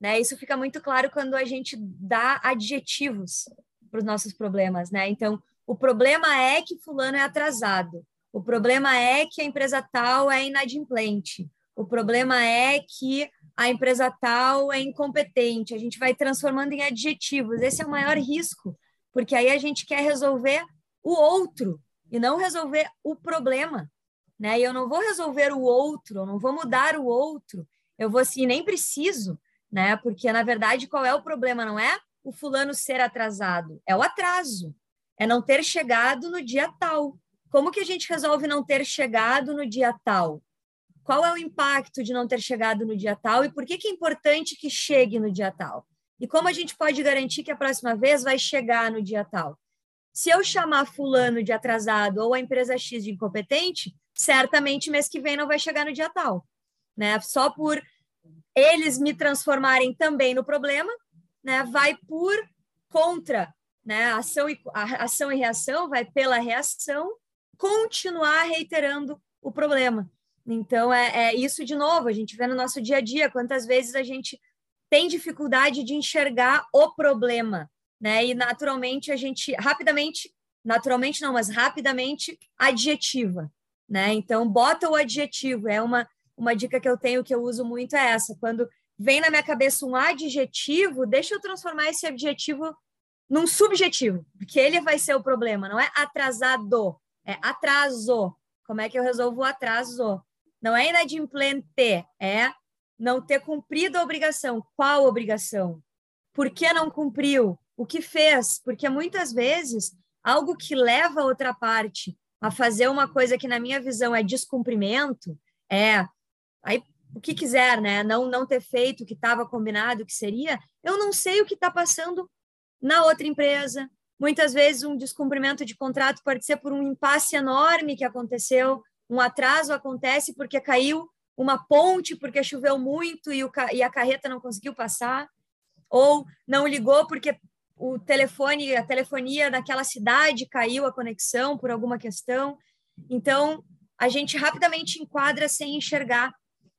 Né? Isso fica muito claro quando a gente dá adjetivos para os nossos problemas. Né? Então, o problema é que fulano é atrasado. O problema é que a empresa tal é inadimplente. O problema é que a empresa tal é incompetente. A gente vai transformando em adjetivos. Esse é o maior risco, porque aí a gente quer resolver o outro e não resolver o problema né? E eu não vou resolver o outro, eu não vou mudar o outro, eu vou assim, nem preciso, né? Porque na verdade qual é o problema? Não é o fulano ser atrasado, é o atraso, é não ter chegado no dia tal. Como que a gente resolve não ter chegado no dia tal? Qual é o impacto de não ter chegado no dia tal e por que, que é importante que chegue no dia tal? E como a gente pode garantir que a próxima vez vai chegar no dia tal? Se eu chamar fulano de atrasado ou a empresa X de incompetente, certamente mês que vem não vai chegar no dia tal, né? Só por eles me transformarem também no problema, né? Vai por contra, né? Ação e ação e reação vai pela reação continuar reiterando o problema. Então é, é isso de novo. A gente vê no nosso dia a dia quantas vezes a gente tem dificuldade de enxergar o problema, né? E naturalmente a gente rapidamente, naturalmente não, mas rapidamente adjetiva, né? Então, bota o adjetivo. É uma, uma dica que eu tenho que eu uso muito é essa. Quando vem na minha cabeça um adjetivo, deixa eu transformar esse adjetivo num subjetivo, porque ele vai ser o problema. Não é atrasado, é atraso. Como é que eu resolvo o atraso? Não é inadimplente, é não ter cumprido a obrigação. Qual obrigação? Por que não cumpriu? O que fez? Porque muitas vezes algo que leva a outra parte a fazer uma coisa que na minha visão é descumprimento, é aí o que quiser, né? Não não ter feito o que estava combinado, o que seria, eu não sei o que está passando na outra empresa. Muitas vezes um descumprimento de contrato pode ser por um impasse enorme que aconteceu, um atraso acontece porque caiu uma ponte porque choveu muito e, o, e a carreta não conseguiu passar, ou não ligou porque o telefone, a telefonia daquela cidade caiu a conexão por alguma questão. Então, a gente rapidamente enquadra sem enxergar,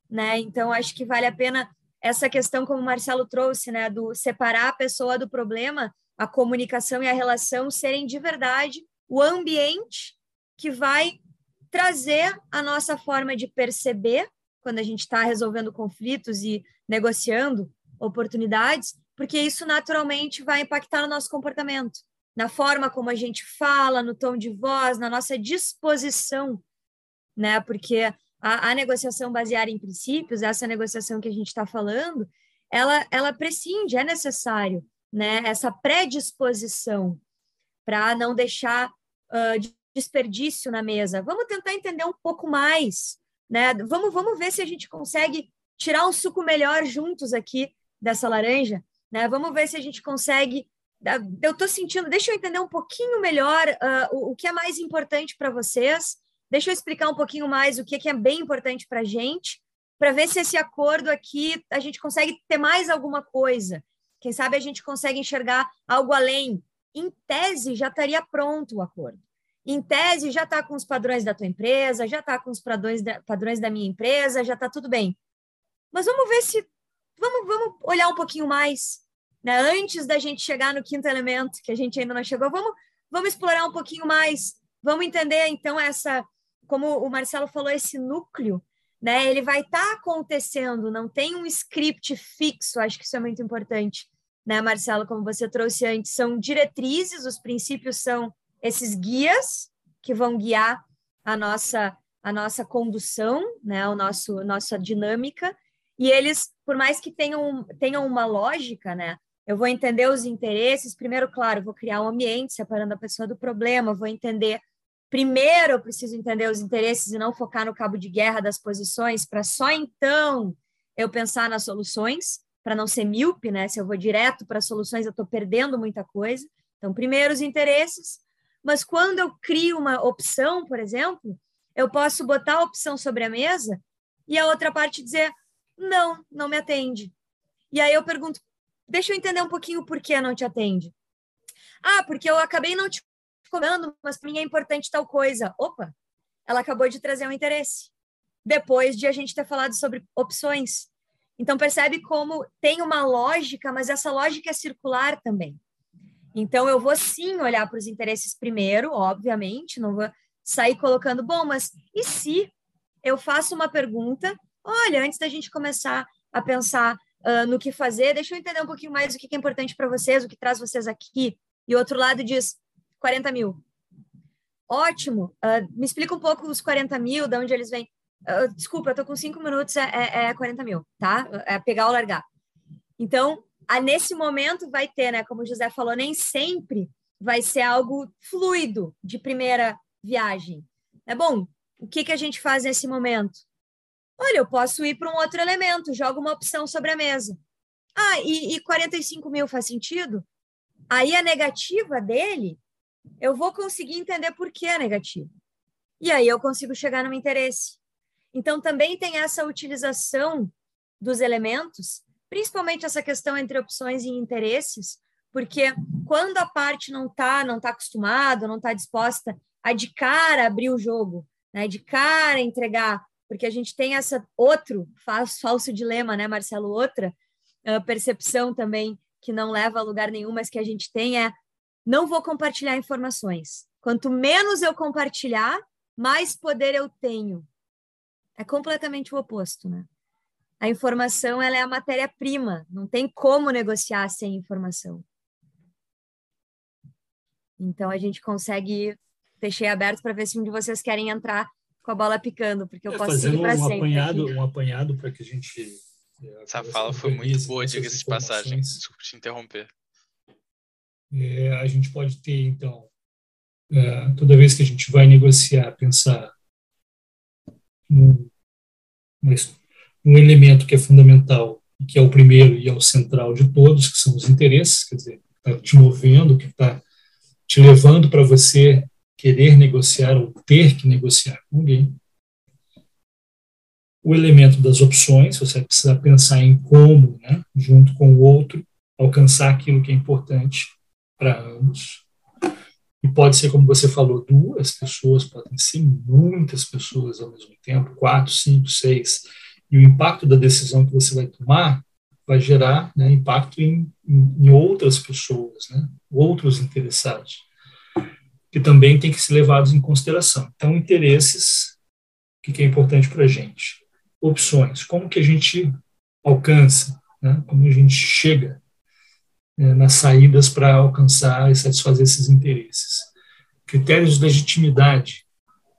né? Então, acho que vale a pena essa questão, como o Marcelo trouxe, né, do separar a pessoa do problema, a comunicação e a relação serem de verdade o ambiente que vai trazer a nossa forma de perceber quando a gente está resolvendo conflitos e negociando oportunidades porque isso naturalmente vai impactar no nosso comportamento, na forma como a gente fala, no tom de voz, na nossa disposição, né? Porque a, a negociação baseada em princípios, essa negociação que a gente está falando, ela, ela prescinde, é necessário, né? Essa predisposição para não deixar uh, desperdício na mesa. Vamos tentar entender um pouco mais, né? Vamos, vamos ver se a gente consegue tirar um suco melhor juntos aqui dessa laranja, né? Vamos ver se a gente consegue. Eu estou sentindo, deixa eu entender um pouquinho melhor uh, o, o, que é mais importante para vocês. Deixa eu explicar um pouquinho mais o que, que é bem importante para a gente, para ver se esse acordo aqui a gente consegue ter mais alguma coisa. Quem sabe a gente consegue enxergar algo além. Em tese, já estaria pronto o acordo. Em tese, já está com os padrões da tua empresa, já está com os padrões da, padrões da minha empresa, já está tudo bem. Mas vamos ver se vamos, vamos olhar um pouquinho mais, né? Antes da gente chegar no quinto elemento, que a gente ainda não chegou, vamos, vamos explorar um pouquinho mais, vamos entender então essa, como o Marcelo falou, esse núcleo, né? Ele vai estar tá acontecendo, não tem um script fixo, acho que isso é muito importante, né, Marcelo, como você trouxe antes, são diretrizes, os princípios são esses guias que vão guiar a nossa a nossa condução, né, o nosso nossa dinâmica, e eles, por mais que tenham, tenham uma lógica, né? Eu vou entender os interesses. Primeiro, claro, vou criar um ambiente separando a pessoa do problema, vou entender. Primeiro, eu preciso entender os interesses e não focar no cabo de guerra das posições, para só então eu pensar nas soluções, para não ser míope, né? Se eu vou direto para soluções, eu estou perdendo muita coisa. Então, primeiro os interesses. Mas quando eu crio uma opção, por exemplo, eu posso botar a opção sobre a mesa e a outra parte dizer: não, não me atende. E aí eu pergunto, deixa eu entender um pouquinho por que não te atende. Ah, porque eu acabei não te cobrando, mas para mim é importante tal coisa. Opa, ela acabou de trazer um interesse, depois de a gente ter falado sobre opções. Então, percebe como tem uma lógica, mas essa lógica é circular também. Então, eu vou sim olhar para os interesses primeiro, obviamente, não vou sair colocando, bom, mas e se eu faço uma pergunta? Olha, antes da gente começar a pensar uh, no que fazer, deixa eu entender um pouquinho mais o que é importante para vocês, o que traz vocês aqui. E o outro lado diz 40 mil. Ótimo. Uh, me explica um pouco os 40 mil, de onde eles vêm. Uh, desculpa, eu tô com cinco minutos, é, é, é 40 mil, tá? É pegar ou largar. Então, a, nesse momento vai ter, né? Como o José falou, nem sempre vai ser algo fluido de primeira viagem. É bom. O que, que a gente faz nesse momento? Olha, eu posso ir para um outro elemento, jogo uma opção sobre a mesa. Ah, e, e 45 mil faz sentido? Aí a negativa dele, eu vou conseguir entender por que é negativa. E aí eu consigo chegar no interesse. Então também tem essa utilização dos elementos principalmente essa questão entre opções e interesses, porque quando a parte não está não tá acostumada, não está disposta a de cara abrir o jogo, né, de cara entregar, porque a gente tem essa outro falso dilema, né, Marcelo, outra uh, percepção também que não leva a lugar nenhum, mas que a gente tem é não vou compartilhar informações. Quanto menos eu compartilhar, mais poder eu tenho. É completamente o oposto, né? a informação ela é a matéria-prima, não tem como negociar sem informação. Então a gente consegue deixei aberto para ver se um de vocês querem entrar com a bola picando, porque eu é, posso para
um
sempre.
Apanhado, aqui. um apanhado para que a gente.
É, Essa fala foi muito boa, diga-se de passagem. Desculpa te interromper.
É, a gente pode ter, então, é, toda vez que a gente vai negociar, pensar num, um elemento que é fundamental, que é o primeiro e é o central de todos, que são os interesses, quer dizer, está te movendo, que está te levando para você querer negociar ou ter que negociar com alguém. O elemento das opções, você precisa pensar em como, né, junto com o outro, alcançar aquilo que é importante para ambos. E pode ser, como você falou, duas pessoas, podem ser muitas pessoas ao mesmo tempo, quatro, cinco, seis e o impacto da decisão que você vai tomar vai gerar né, impacto em, em, outras pessoas, né, outros interessados, que também têm que ser levados em consideração. Então, interesses, o que é importante para a gente? Opções, como que a gente alcança, né, como a gente chega né, nas saídas para alcançar e satisfazer esses interesses. Critérios de legitimidade,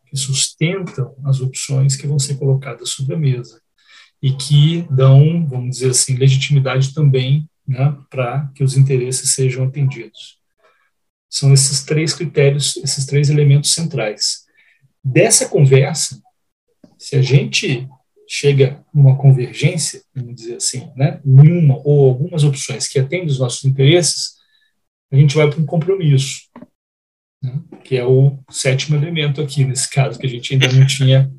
que sustentam as opções que vão ser colocadas sobre a mesa e que dão, vamos dizer assim, legitimidade também né, para que os interesses sejam atendidos. São esses três critérios, esses três elementos centrais. Dessa conversa, se a gente chega numa convergência, vamos dizer assim, né, em uma ou algumas opções que atendem os nossos interesses, a gente vai para um compromisso, né, que é o sétimo elemento aqui, nesse caso, que a gente ainda não tinha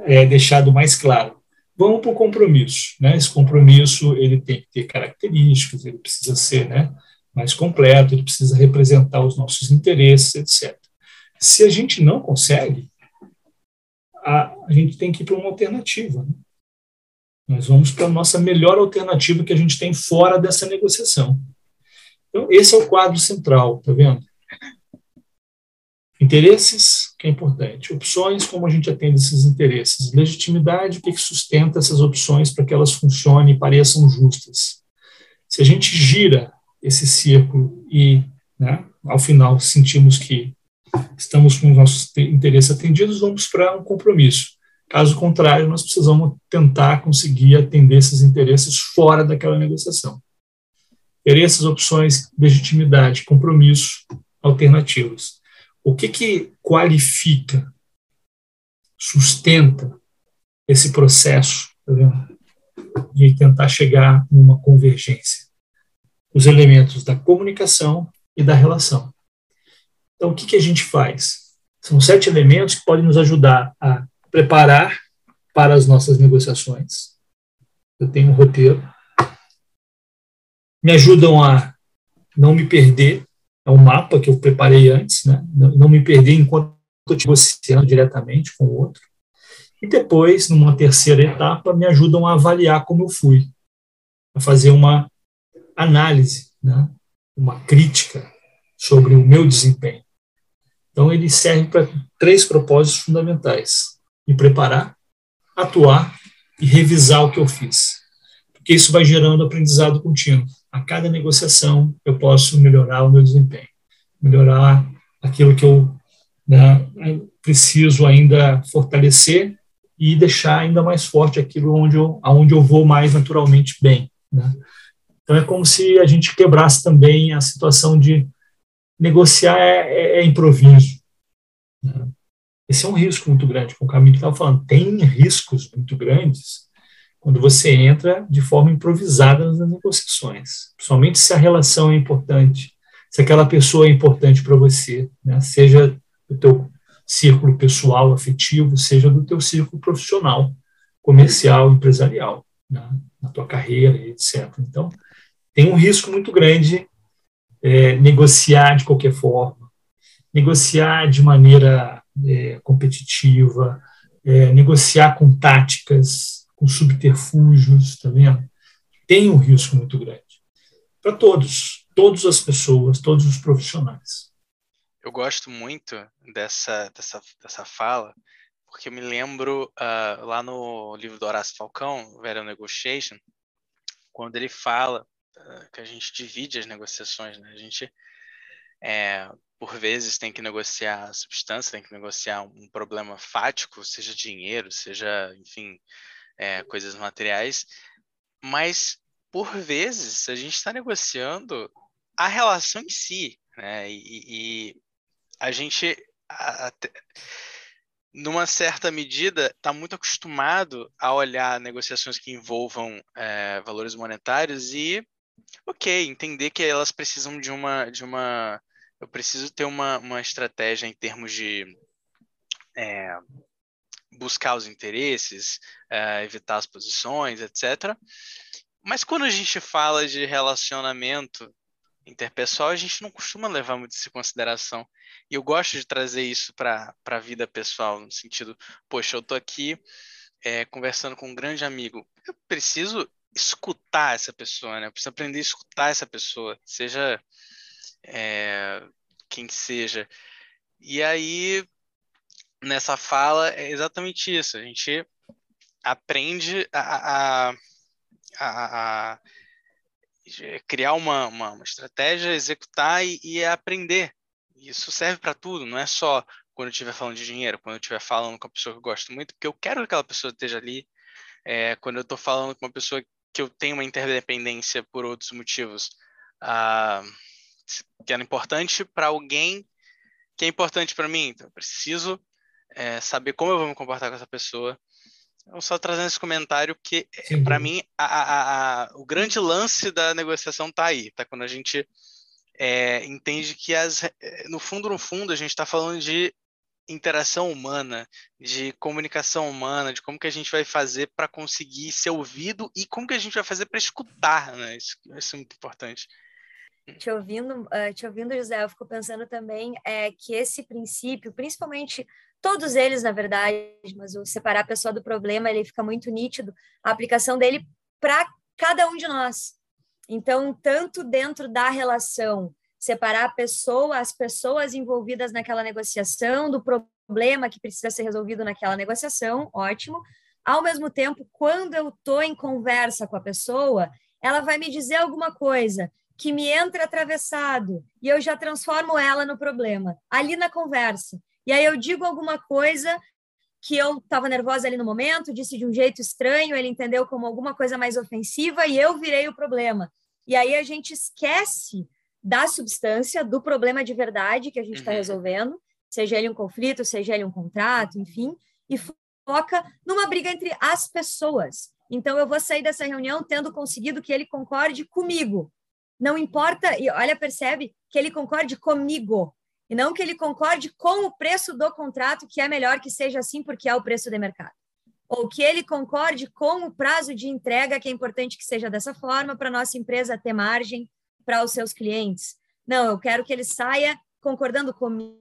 é, deixado mais claro vamos para o compromisso. Né? Esse compromisso ele tem que ter características, ele precisa ser né, mais completo, ele precisa representar os nossos interesses, etc. Se a gente não consegue, a, a gente tem que ir para uma alternativa. Né? Nós vamos para a nossa melhor alternativa que a gente tem fora dessa negociação. Então, esse é o quadro central, tá vendo? Interesses, que é importante. Opções, como a gente atende esses interesses. Legitimidade, o que, sustenta essas opções para que elas funcionem e pareçam justas. Se a gente gira esse círculo e, né, ao final, sentimos que estamos com os nossos interesses atendidos, vamos para um compromisso. Caso contrário, nós precisamos tentar conseguir atender esses interesses fora daquela negociação. Interesses, opções, legitimidade, compromisso, alternativas. O que, que qualifica, sustenta esse processo tá de tentar chegar numa convergência? Os elementos da comunicação e da relação. Então, o que, que a gente faz? São sete elementos que podem nos ajudar a preparar para as nossas negociações. Eu tenho um roteiro. Me ajudam a não me perder é um mapa que eu preparei antes, né? não, me perder enquanto estou negociando diretamente com o outro. E depois, numa terceira etapa, me ajudam a avaliar como eu fui, a fazer uma análise, né? uma crítica sobre o meu desempenho. Então, ele serve para três propósitos fundamentais: me preparar, atuar e revisar o que eu fiz. Porque isso vai gerando aprendizado contínuo. A cada negociação, eu posso melhorar o meu desempenho, melhorar aquilo que eu né, preciso ainda fortalecer e deixar ainda mais forte aquilo onde eu, aonde eu vou mais naturalmente bem. Né? Então é como se a gente quebrasse também a situação de negociar é, é, é improviso. Né? Esse é um risco muito grande, como o Camilo estava falando. Tem riscos muito grandes quando você entra de forma improvisada nas negociações, principalmente se a relação é importante, se aquela pessoa é importante para você, né? seja do teu círculo pessoal, afetivo, seja do teu círculo profissional, comercial, empresarial, né? na tua carreira, etc. Então, tem um risco muito grande é, negociar de qualquer forma, negociar de maneira é, competitiva, é, negociar com táticas, com subterfúgios, tá vendo? Tem um risco muito grande para todos, todas as pessoas, todos os profissionais.
Eu gosto muito dessa, dessa, dessa fala, porque eu me lembro uh, lá no livro do Horácio Falcão, Vera Negotiation, quando ele fala que a gente divide as negociações, né? A gente, é, por vezes, tem que negociar a substância, tem que negociar um problema fático, seja dinheiro, seja, enfim, é, coisas materiais, mas, por vezes, a gente está negociando a relação em si, né? E, e, a gente, até, numa certa medida, está muito acostumado a olhar negociações que envolvam é, valores monetários e, ok, entender que elas precisam de uma, de uma, eu preciso ter uma, uma estratégia em termos de é, buscar os interesses, é, evitar as posições, etc. Mas quando a gente fala de relacionamento interpessoal, a gente não costuma levar muito isso em consideração. E eu gosto de trazer isso para a vida pessoal, no sentido, poxa, eu estou aqui é, conversando com um grande amigo, eu preciso escutar essa pessoa, né? Eu preciso aprender a escutar essa pessoa, seja é, quem seja. E aí, nessa fala, é exatamente isso. A gente aprende a, a, a, a criar uma, uma, uma, estratégia, executar e, e aprender isso serve para tudo, não é só quando eu estiver falando de dinheiro, quando eu estiver falando com uma pessoa que eu gosto muito, porque eu quero que aquela pessoa esteja ali. É, quando eu estou falando com uma pessoa que eu tenho uma interdependência por outros motivos, ah, que era importante para alguém que é importante para mim. Então, eu preciso é, saber como eu vou me comportar com essa pessoa. Eu só trazendo esse comentário que, para mim, a, a, a, o grande lance da negociação está aí, tá? Quando a gente é, entende que as, no fundo, no fundo, a gente está falando de interação humana, de comunicação humana, de como que a gente vai fazer para conseguir ser ouvido e como que a gente vai fazer para escutar, né? Isso, isso, é muito importante.
Te ouvindo, uh, te ouvindo, José, eu fico pensando também é, que esse princípio, principalmente todos eles, na verdade, mas o separar a pessoa do problema, ele fica muito nítido, a aplicação dele para cada um de nós. Então, tanto dentro da relação, separar a pessoa, as pessoas envolvidas naquela negociação, do problema que precisa ser resolvido naquela negociação, ótimo. Ao mesmo tempo, quando eu estou em conversa com a pessoa, ela vai me dizer alguma coisa que me entra atravessado e eu já transformo ela no problema, ali na conversa. E aí eu digo alguma coisa que eu estava nervosa ali no momento, disse de um jeito estranho, ele entendeu como alguma coisa mais ofensiva e eu virei o problema. E aí a gente esquece da substância, do problema de verdade que a gente está uhum. resolvendo, seja ele um conflito, seja ele um contrato, enfim, e foca numa briga entre as pessoas. Então eu vou sair dessa reunião tendo conseguido que ele concorde comigo. Não importa, e olha, percebe que ele concorde comigo, e não que ele concorde com o preço do contrato, que é melhor que seja assim, porque é o preço de mercado. Ou que ele concorde com o prazo de entrega, que é importante que seja dessa forma, para a nossa empresa ter margem para os seus clientes. Não, eu quero que ele saia concordando comigo.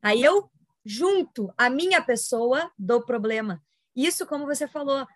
Aí eu junto à minha pessoa do problema. Isso, como você falou,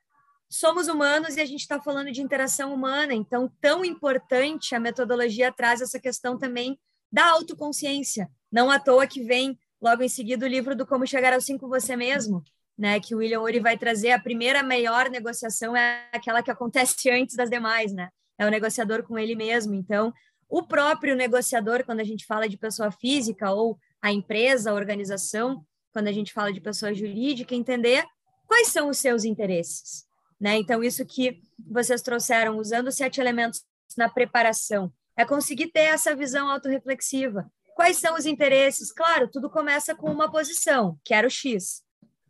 somos humanos e a gente está falando de interação humana, então, tão importante a metodologia traz essa questão também da autoconsciência. Não à toa que vem logo em seguida o livro do Como Chegar ao Cinco Você Mesmo, né, que o William Uri vai trazer. A primeira maior negociação é aquela que acontece antes das demais, né? É o negociador com ele mesmo. Então, o próprio negociador, quando a gente fala de pessoa física ou a empresa, a organização, quando a gente fala de pessoa jurídica, entender quais são os seus interesses. Né? Então, isso que vocês trouxeram, usando sete elementos na preparação, é conseguir ter essa visão autorreflexiva. Quais são os interesses? Claro, tudo começa com uma posição, quero X.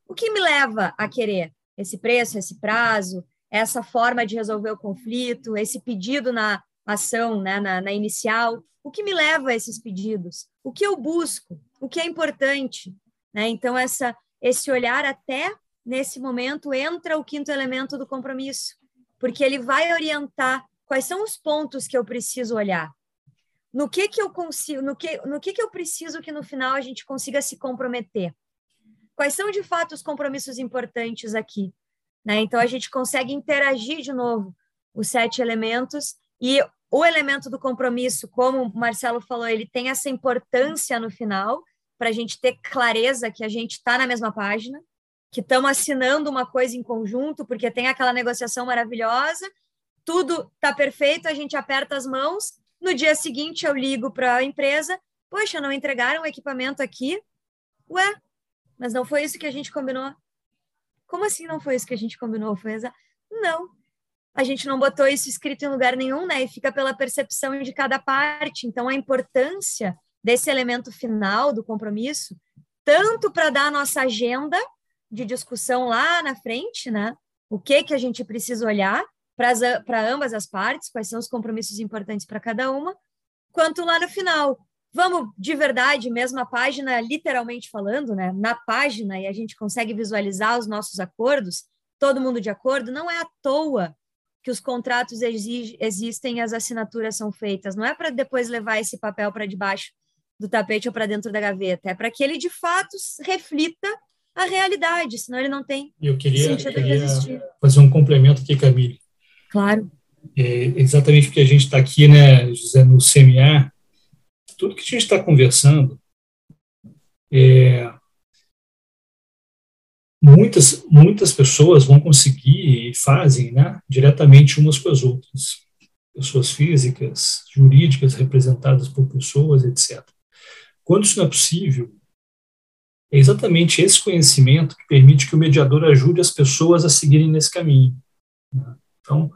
O que me leva a querer esse preço, esse prazo, essa forma de resolver o conflito, esse pedido na ação, né, na, na inicial? O que me leva a esses pedidos? O que eu busco? O que é importante? Né? Então, essa, esse olhar até nesse momento entra o quinto elemento do compromisso, porque ele vai orientar quais são os pontos que eu preciso olhar. No que que eu consigo, no que, no que que eu preciso que no final a gente consiga se comprometer? Quais são de fato os compromissos importantes aqui? Né? Então a gente consegue interagir de novo os sete elementos e o elemento do compromisso, como o Marcelo falou, ele tem essa importância no final para a gente ter clareza que a gente está na mesma página, que estamos assinando uma coisa em conjunto, porque tem aquela negociação maravilhosa, tudo está perfeito, a gente aperta as mãos, no dia seguinte eu ligo para a empresa, poxa, não entregaram o equipamento aqui? Ué, mas não foi isso que a gente combinou? Como assim não foi isso que a gente combinou? Foi exa... Não, a gente não botou isso escrito em lugar nenhum, né? E fica pela percepção de cada parte. Então, a importância desse elemento final do compromisso, tanto para dar a nossa agenda de discussão lá na frente, né? O que que a gente precisa olhar para ambas as partes, quais são os compromissos importantes para cada uma, quanto lá no final. Vamos de verdade, mesmo a página, literalmente falando, né? Na página, e a gente consegue visualizar os nossos acordos, todo mundo de acordo, não é à toa que os contratos exige, existem, as assinaturas são feitas. Não é para depois levar esse papel para debaixo do tapete ou para dentro da gaveta, é para que ele de fato reflita a realidade, senão ele não tem
eu queria, sentido queria de existir. Fazer um complemento aqui, Camille.
Claro.
É, exatamente porque a gente está aqui, né, José, no CMA, tudo que a gente está conversando é, muitas, muitas pessoas vão conseguir e fazem né, diretamente umas com as outras. Pessoas físicas, jurídicas, representadas por pessoas, etc. Quando isso não é possível, é exatamente esse conhecimento que permite que o mediador ajude as pessoas a seguirem nesse caminho. Né. Então,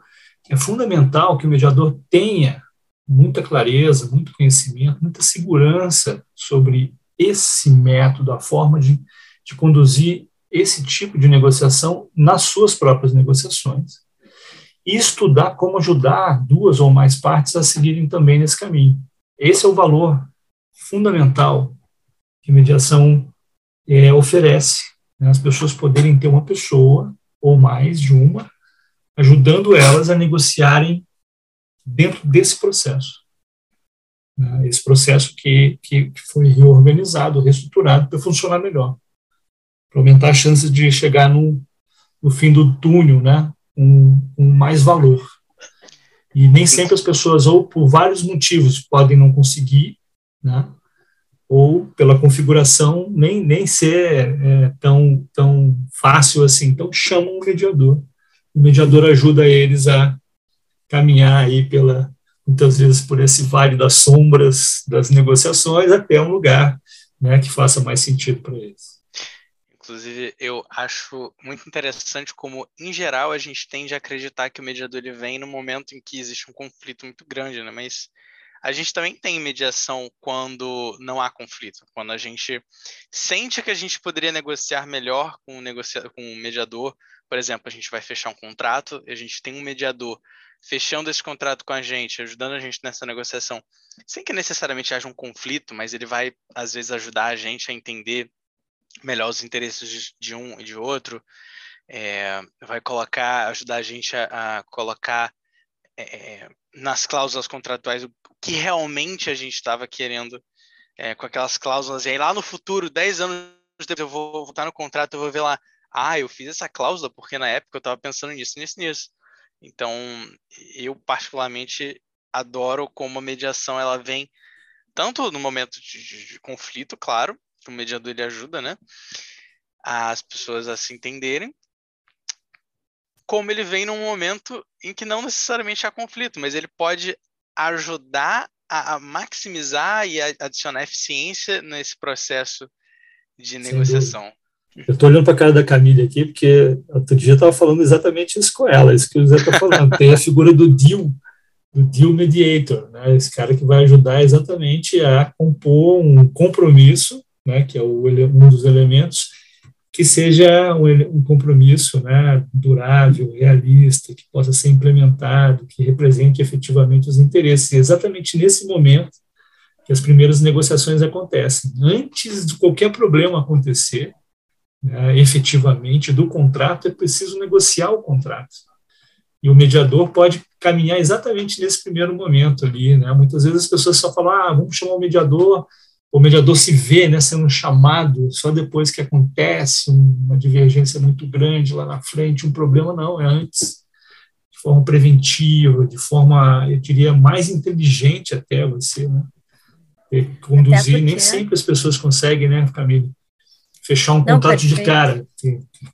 é fundamental que o mediador tenha muita clareza, muito conhecimento, muita segurança sobre esse método, a forma de, de conduzir esse tipo de negociação nas suas próprias negociações e estudar como ajudar duas ou mais partes a seguirem também nesse caminho. Esse é o valor fundamental que mediação é, oferece, né? as pessoas poderem ter uma pessoa ou mais de uma ajudando elas a negociarem dentro desse processo. Né? Esse processo que, que foi reorganizado, reestruturado para funcionar melhor para aumentar as chances de chegar no, no fim do túnel, né, com, com mais valor. E nem sempre as pessoas, ou por vários motivos, podem não conseguir, né, ou pela configuração nem, nem ser é, tão, tão fácil assim. Então, chamam um mediador. O mediador ajuda eles a caminhar aí pela, muitas vezes por esse vale das sombras das negociações até um lugar né, que faça mais sentido para eles.
Inclusive, eu acho muito interessante como, em geral, a gente tende a acreditar que o mediador ele vem no momento em que existe um conflito muito grande, né? Mas a gente também tem mediação quando não há conflito, quando a gente sente que a gente poderia negociar melhor com o, negocia com o mediador. Por exemplo, a gente vai fechar um contrato, a gente tem um mediador fechando esse contrato com a gente, ajudando a gente nessa negociação, sem que necessariamente haja um conflito, mas ele vai, às vezes, ajudar a gente a entender melhor os interesses de um e de outro, é, vai colocar, ajudar a gente a, a colocar é, nas cláusulas contratuais o que realmente a gente estava querendo é, com aquelas cláusulas. E aí lá no futuro, 10 anos depois eu vou voltar no contrato, eu vou ver lá, ah, eu fiz essa cláusula porque na época eu estava pensando nisso, nisso, nisso. Então, eu particularmente adoro como a mediação ela vem tanto no momento de, de, de conflito, claro, que o mediador ele ajuda, né, as pessoas a se entenderem, como ele vem num momento em que não necessariamente há conflito, mas ele pode ajudar a, a maximizar e a adicionar eficiência nesse processo de negociação.
Eu estou olhando para a cara da Camille aqui, porque outro dia eu estava falando exatamente isso com ela, isso que o Zé está falando. Tem a figura do deal, do deal mediator, né? esse cara que vai ajudar exatamente a compor um compromisso, né? que é o, um dos elementos, que seja um, um compromisso né? durável, realista, que possa ser implementado, que represente efetivamente os interesses. E exatamente nesse momento que as primeiras negociações acontecem. Antes de qualquer problema acontecer, né, efetivamente do contrato, é preciso negociar o contrato. E o mediador pode caminhar exatamente nesse primeiro momento ali. Né? Muitas vezes as pessoas só falam, ah, vamos chamar o mediador, o mediador se vê né, sendo chamado só depois que acontece uma divergência muito grande lá na frente, um problema não, é antes, de forma preventiva, de forma, eu diria, mais inteligente até você, né? conduzir, nem sempre as pessoas conseguem, né, Camille? Fechar um Não, contrato perfeito. de cara.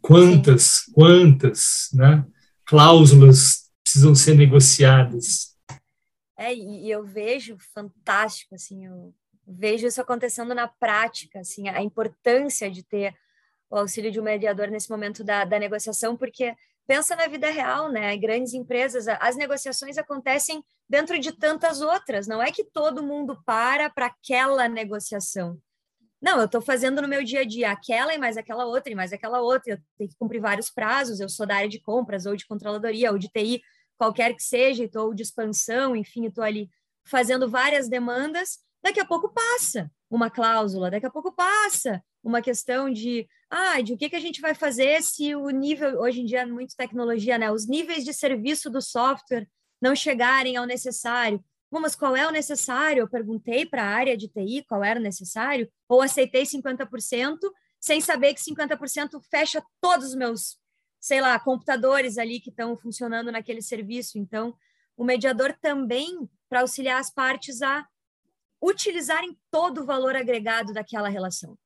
Quantas, Sim. quantas né, cláusulas precisam ser negociadas?
É, e eu vejo fantástico, assim, eu vejo isso acontecendo na prática, assim, a importância de ter o auxílio de um mediador nesse momento da, da negociação, porque pensa na vida real, né? Grandes empresas, as negociações acontecem dentro de tantas outras, não é que todo mundo para para aquela negociação. Não, eu estou fazendo no meu dia a dia aquela e mais aquela outra e mais aquela outra. Eu tenho que cumprir vários prazos. Eu sou da área de compras ou de controladoria ou de TI, qualquer que seja, estou de expansão, enfim, estou ali fazendo várias demandas. Daqui a pouco passa uma cláusula, daqui a pouco passa uma questão de, ah, de o que, que a gente vai fazer se o nível, hoje em dia, muito tecnologia, né? Os níveis de serviço do software não chegarem ao necessário. Bom, mas qual é o necessário? Eu perguntei para a área de TI qual era o necessário, ou aceitei 50%, sem saber que 50% fecha todos os meus, sei lá, computadores ali que estão funcionando naquele serviço. Então, o mediador também para auxiliar as partes a utilizarem todo o valor agregado daquela relação,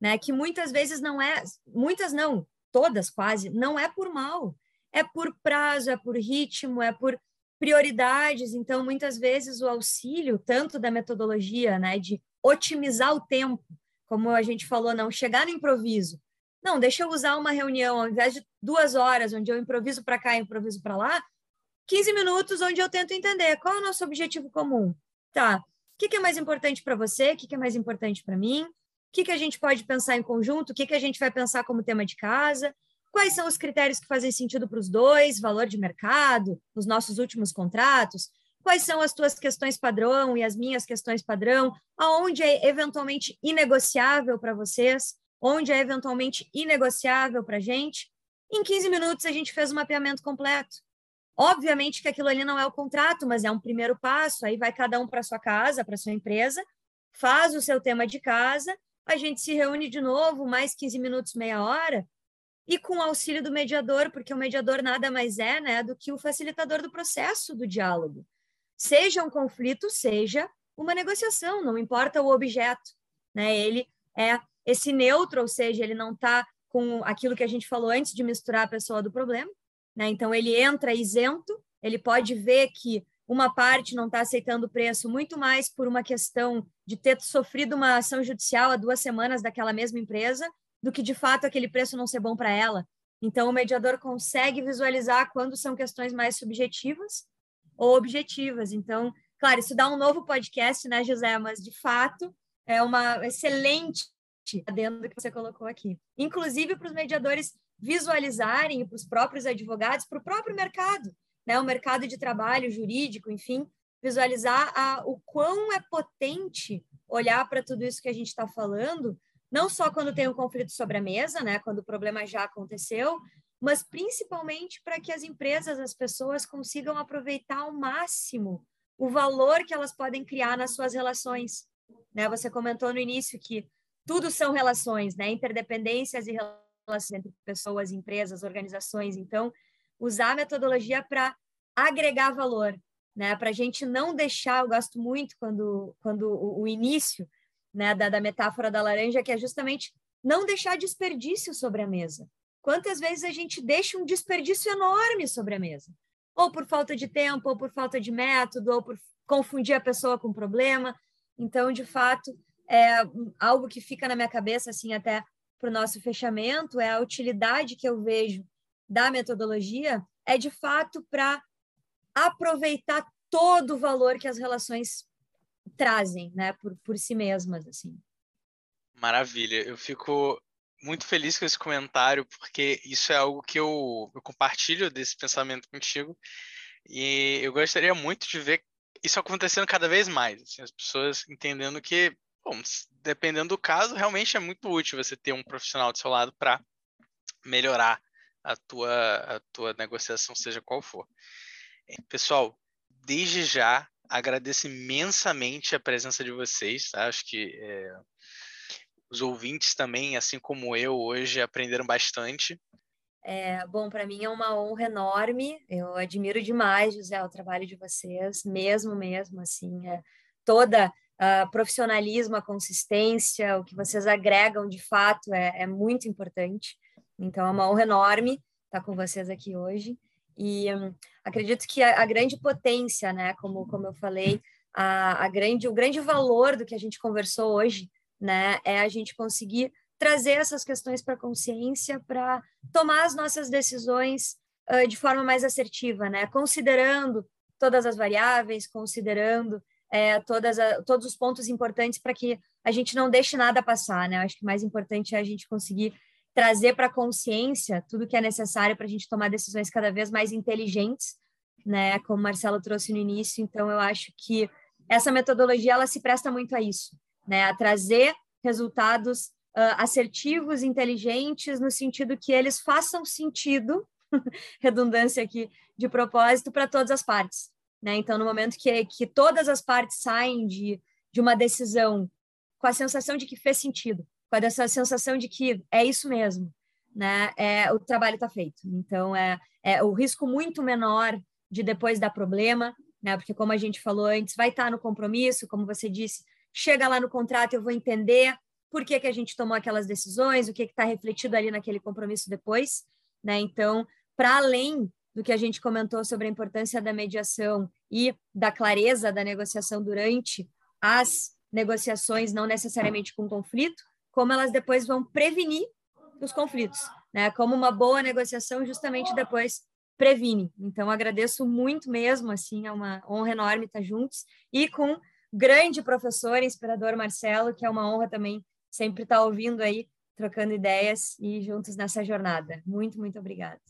né? Que muitas vezes não é, muitas não, todas quase, não é por mal, é por prazo, é por ritmo, é por prioridades. Então, muitas vezes o auxílio, tanto da metodologia, né, de otimizar o tempo, como a gente falou, não chegar no improviso. Não, deixa eu usar uma reunião, ao invés de duas horas, onde eu improviso para cá improviso para lá, 15 minutos onde eu tento entender qual é o nosso objetivo comum. Tá, o que, que é mais importante para você? O que, que é mais importante para mim? O que, que a gente pode pensar em conjunto? O que, que a gente vai pensar como tema de casa? Quais são os critérios que fazem sentido para os dois? Valor de mercado, os nossos últimos contratos? Quais são as tuas questões padrão e as minhas questões padrão? Aonde é eventualmente inegociável para vocês? Onde é eventualmente inegociável para a gente? Em 15 minutos a gente fez o um mapeamento completo. Obviamente que aquilo ali não é o contrato, mas é um primeiro passo. Aí vai cada um para sua casa, para sua empresa, faz o seu tema de casa, a gente se reúne de novo, mais 15 minutos, meia hora, e com o auxílio do mediador, porque o mediador nada mais é né, do que o facilitador do processo do diálogo. Seja um conflito, seja uma negociação, não importa o objeto. Né? Ele é esse neutro, ou seja, ele não está com aquilo que a gente falou antes de misturar a pessoa do problema. Né? Então, ele entra isento, ele pode ver que uma parte não está aceitando o preço muito mais por uma questão de ter sofrido uma ação judicial há duas semanas daquela mesma empresa, do que de fato aquele preço não ser bom para ela. Então, o mediador consegue visualizar quando são questões mais subjetivas ou objetivas. Então, claro, isso dá um novo podcast, né, José? Mas, de fato, é uma excelente adendo do que você colocou aqui. Inclusive para os mediadores visualizarem para os próprios advogados, para o próprio mercado, né, o mercado de trabalho jurídico, enfim, visualizar a, o quão é potente olhar para tudo isso que a gente está falando não só quando tem um conflito sobre a mesa, né, quando o problema já aconteceu, mas principalmente para que as empresas, as pessoas consigam aproveitar ao máximo o valor que elas podem criar nas suas relações. Né? Você comentou no início que tudo são relações, né? Interdependências e relações entre pessoas, empresas, organizações. Então, usar a metodologia para agregar valor, né? Para a gente não deixar, eu gosto muito quando, quando o, o início né, da, da metáfora da laranja, que é justamente não deixar desperdício sobre a mesa. Quantas vezes a gente deixa um desperdício enorme sobre a mesa? Ou por falta de tempo, ou por falta de método, ou por confundir a pessoa com problema. Então, de fato, é algo que fica na minha cabeça, assim, até para o nosso fechamento, é a utilidade que eu vejo da metodologia, é de fato para aproveitar todo o valor que as relações trazem, né, por, por si mesmas, assim.
Maravilha, eu fico muito feliz com esse comentário, porque isso é algo que eu, eu compartilho desse pensamento contigo, e eu gostaria muito de ver isso acontecendo cada vez mais, assim, as pessoas entendendo que, bom, dependendo do caso, realmente é muito útil você ter um profissional do seu lado para melhorar a tua, a tua negociação, seja qual for. Pessoal, desde já agradeço imensamente a presença de vocês. Tá? Acho que é, os ouvintes também, assim como eu, hoje aprenderam bastante.
É, bom, para mim é uma honra enorme. Eu admiro demais, José, o trabalho de vocês, mesmo, mesmo, assim, é, toda a profissionalismo, a consistência, o que vocês agregam de fato é, é muito importante. Então, é uma honra enorme estar com vocês aqui hoje. E hum, acredito que a, a, grande potência, né, como, como eu falei, a, a grande, o grande valor do que a gente conversou hoje, né, é a gente conseguir trazer essas questões para a consciência para tomar as nossas decisões uh, de forma mais assertiva, né, considerando todas as variáveis, considerando é, todas a, todos os pontos importantes para que a gente não deixe nada passar, né? Acho que o mais importante é a gente conseguir trazer para a consciência tudo que é necessário para a gente tomar decisões cada vez mais inteligentes, né? Como o Marcelo trouxe no início. Então, eu acho que essa metodologia ela se presta muito a isso, né? A trazer resultados uh, assertivos, inteligentes, no sentido que eles façam sentido, redundância aqui de propósito, para todas as partes. Né? Então, no momento que, que todas as partes saem de, de uma decisão com a sensação de que fez sentido, com essa sensação de que é isso mesmo, né? É, o trabalho está feito. Então, é, é o risco muito menor de depois dar problema, né? Porque, como a gente falou antes, vai estar tá no compromisso, como você disse, chega lá no contrato, eu vou entender por que, que a gente tomou aquelas decisões, o que está refletido ali naquele compromisso depois, né? Então, para além do que a gente comentou sobre a importância da mediação e da clareza da negociação durante as negociações, não necessariamente com conflito, como elas depois vão prevenir os conflitos, né? Como uma boa negociação justamente depois previne. Então agradeço muito mesmo, assim, é uma honra enorme estar juntos e com grande professor, inspirador Marcelo, que é uma honra também sempre estar ouvindo aí, trocando ideias e juntos nessa jornada. Muito, muito obrigada.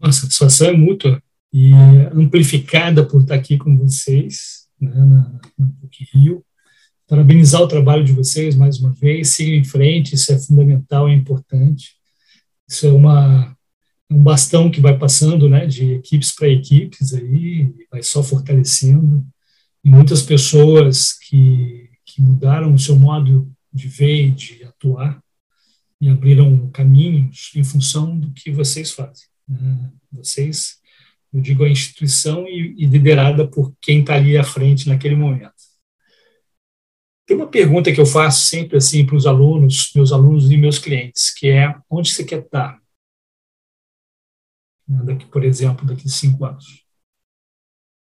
A satisfação é mútua e amplificada por estar aqui com vocês né, na, na Rio parabenizar o trabalho de vocês mais uma vez, seguir em frente, isso é fundamental, é importante. Isso é uma um bastão que vai passando, né, de equipes para equipes aí, vai só fortalecendo. E muitas pessoas que, que mudaram o seu modo de ver e de atuar e abriram caminhos em função do que vocês fazem. Né? Vocês, eu digo a instituição e, e liderada por quem está ali à frente naquele momento. Tem uma pergunta que eu faço sempre assim para os alunos, meus alunos e meus clientes, que é onde você quer estar? Daqui, por exemplo, daqui cinco anos.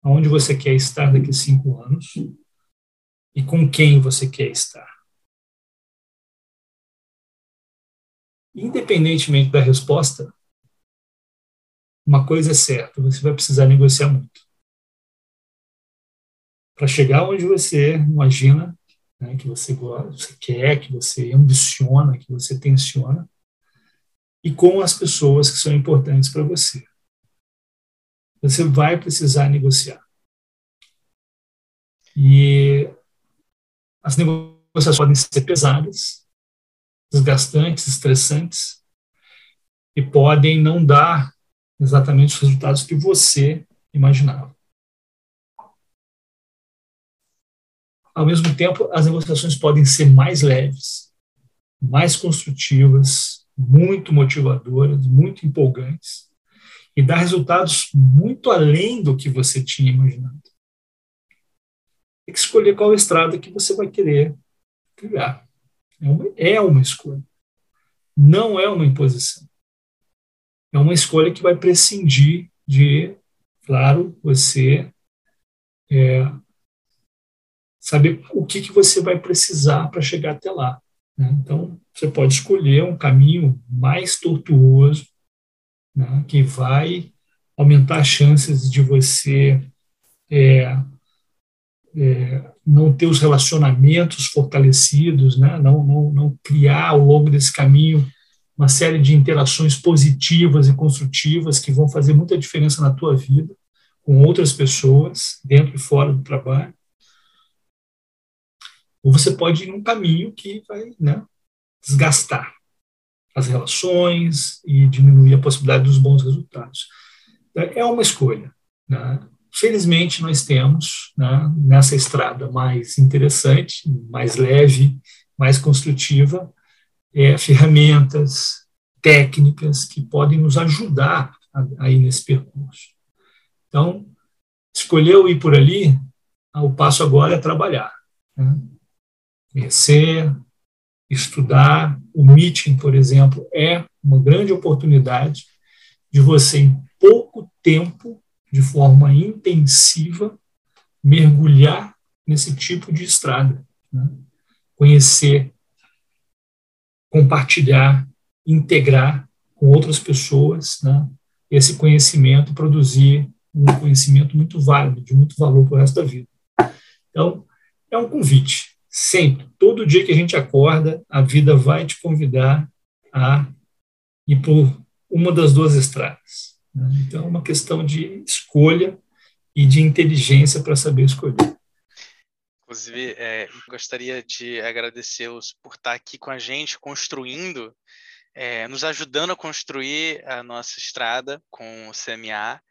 Onde você quer estar daqui cinco anos e com quem você quer estar? Independentemente da resposta, uma coisa é certa, você vai precisar negociar muito. Para chegar onde você imagina né, que você, você quer, que você ambiciona, que você tensiona, e com as pessoas que são importantes para você. Você vai precisar negociar. E as negociações podem ser pesadas, desgastantes, estressantes, e podem não dar exatamente os resultados que você imaginava. Ao mesmo tempo, as negociações podem ser mais leves, mais construtivas, muito motivadoras, muito empolgantes e dar resultados muito além do que você tinha imaginado. Tem que escolher qual estrada que você vai querer trilhar. É uma, é uma escolha. Não é uma imposição. É uma escolha que vai prescindir de, claro, você é, saber o que, que você vai precisar para chegar até lá. Né? Então, você pode escolher um caminho mais tortuoso, né, que vai aumentar as chances de você é, é, não ter os relacionamentos fortalecidos, né, não, não, não criar ao longo desse caminho uma série de interações positivas e construtivas que vão fazer muita diferença na tua vida com outras pessoas, dentro e fora do trabalho. Ou você pode ir num caminho que vai né, desgastar as relações e diminuir a possibilidade dos bons resultados. É uma escolha. Né? Felizmente, nós temos né, nessa estrada mais interessante, mais leve, mais construtiva, é, ferramentas, técnicas que podem nos ajudar a, a ir nesse percurso. Então, escolheu ir por ali, o passo agora é trabalhar. Né? Conhecer, estudar. O meeting, por exemplo, é uma grande oportunidade de você, em pouco tempo, de forma intensiva, mergulhar nesse tipo de estrada. Né? Conhecer, compartilhar, integrar com outras pessoas né? esse conhecimento, produzir um conhecimento muito válido, de muito valor para o resto da vida. Então, é um convite Sempre, todo dia que a gente acorda, a vida vai te convidar a ir por uma das duas estradas. Né? Então, é uma questão de escolha e de inteligência para saber escolher.
Inclusive, é, gostaria de agradecê-los por estar aqui com a gente, construindo, é, nos ajudando a construir a nossa estrada com o CMA.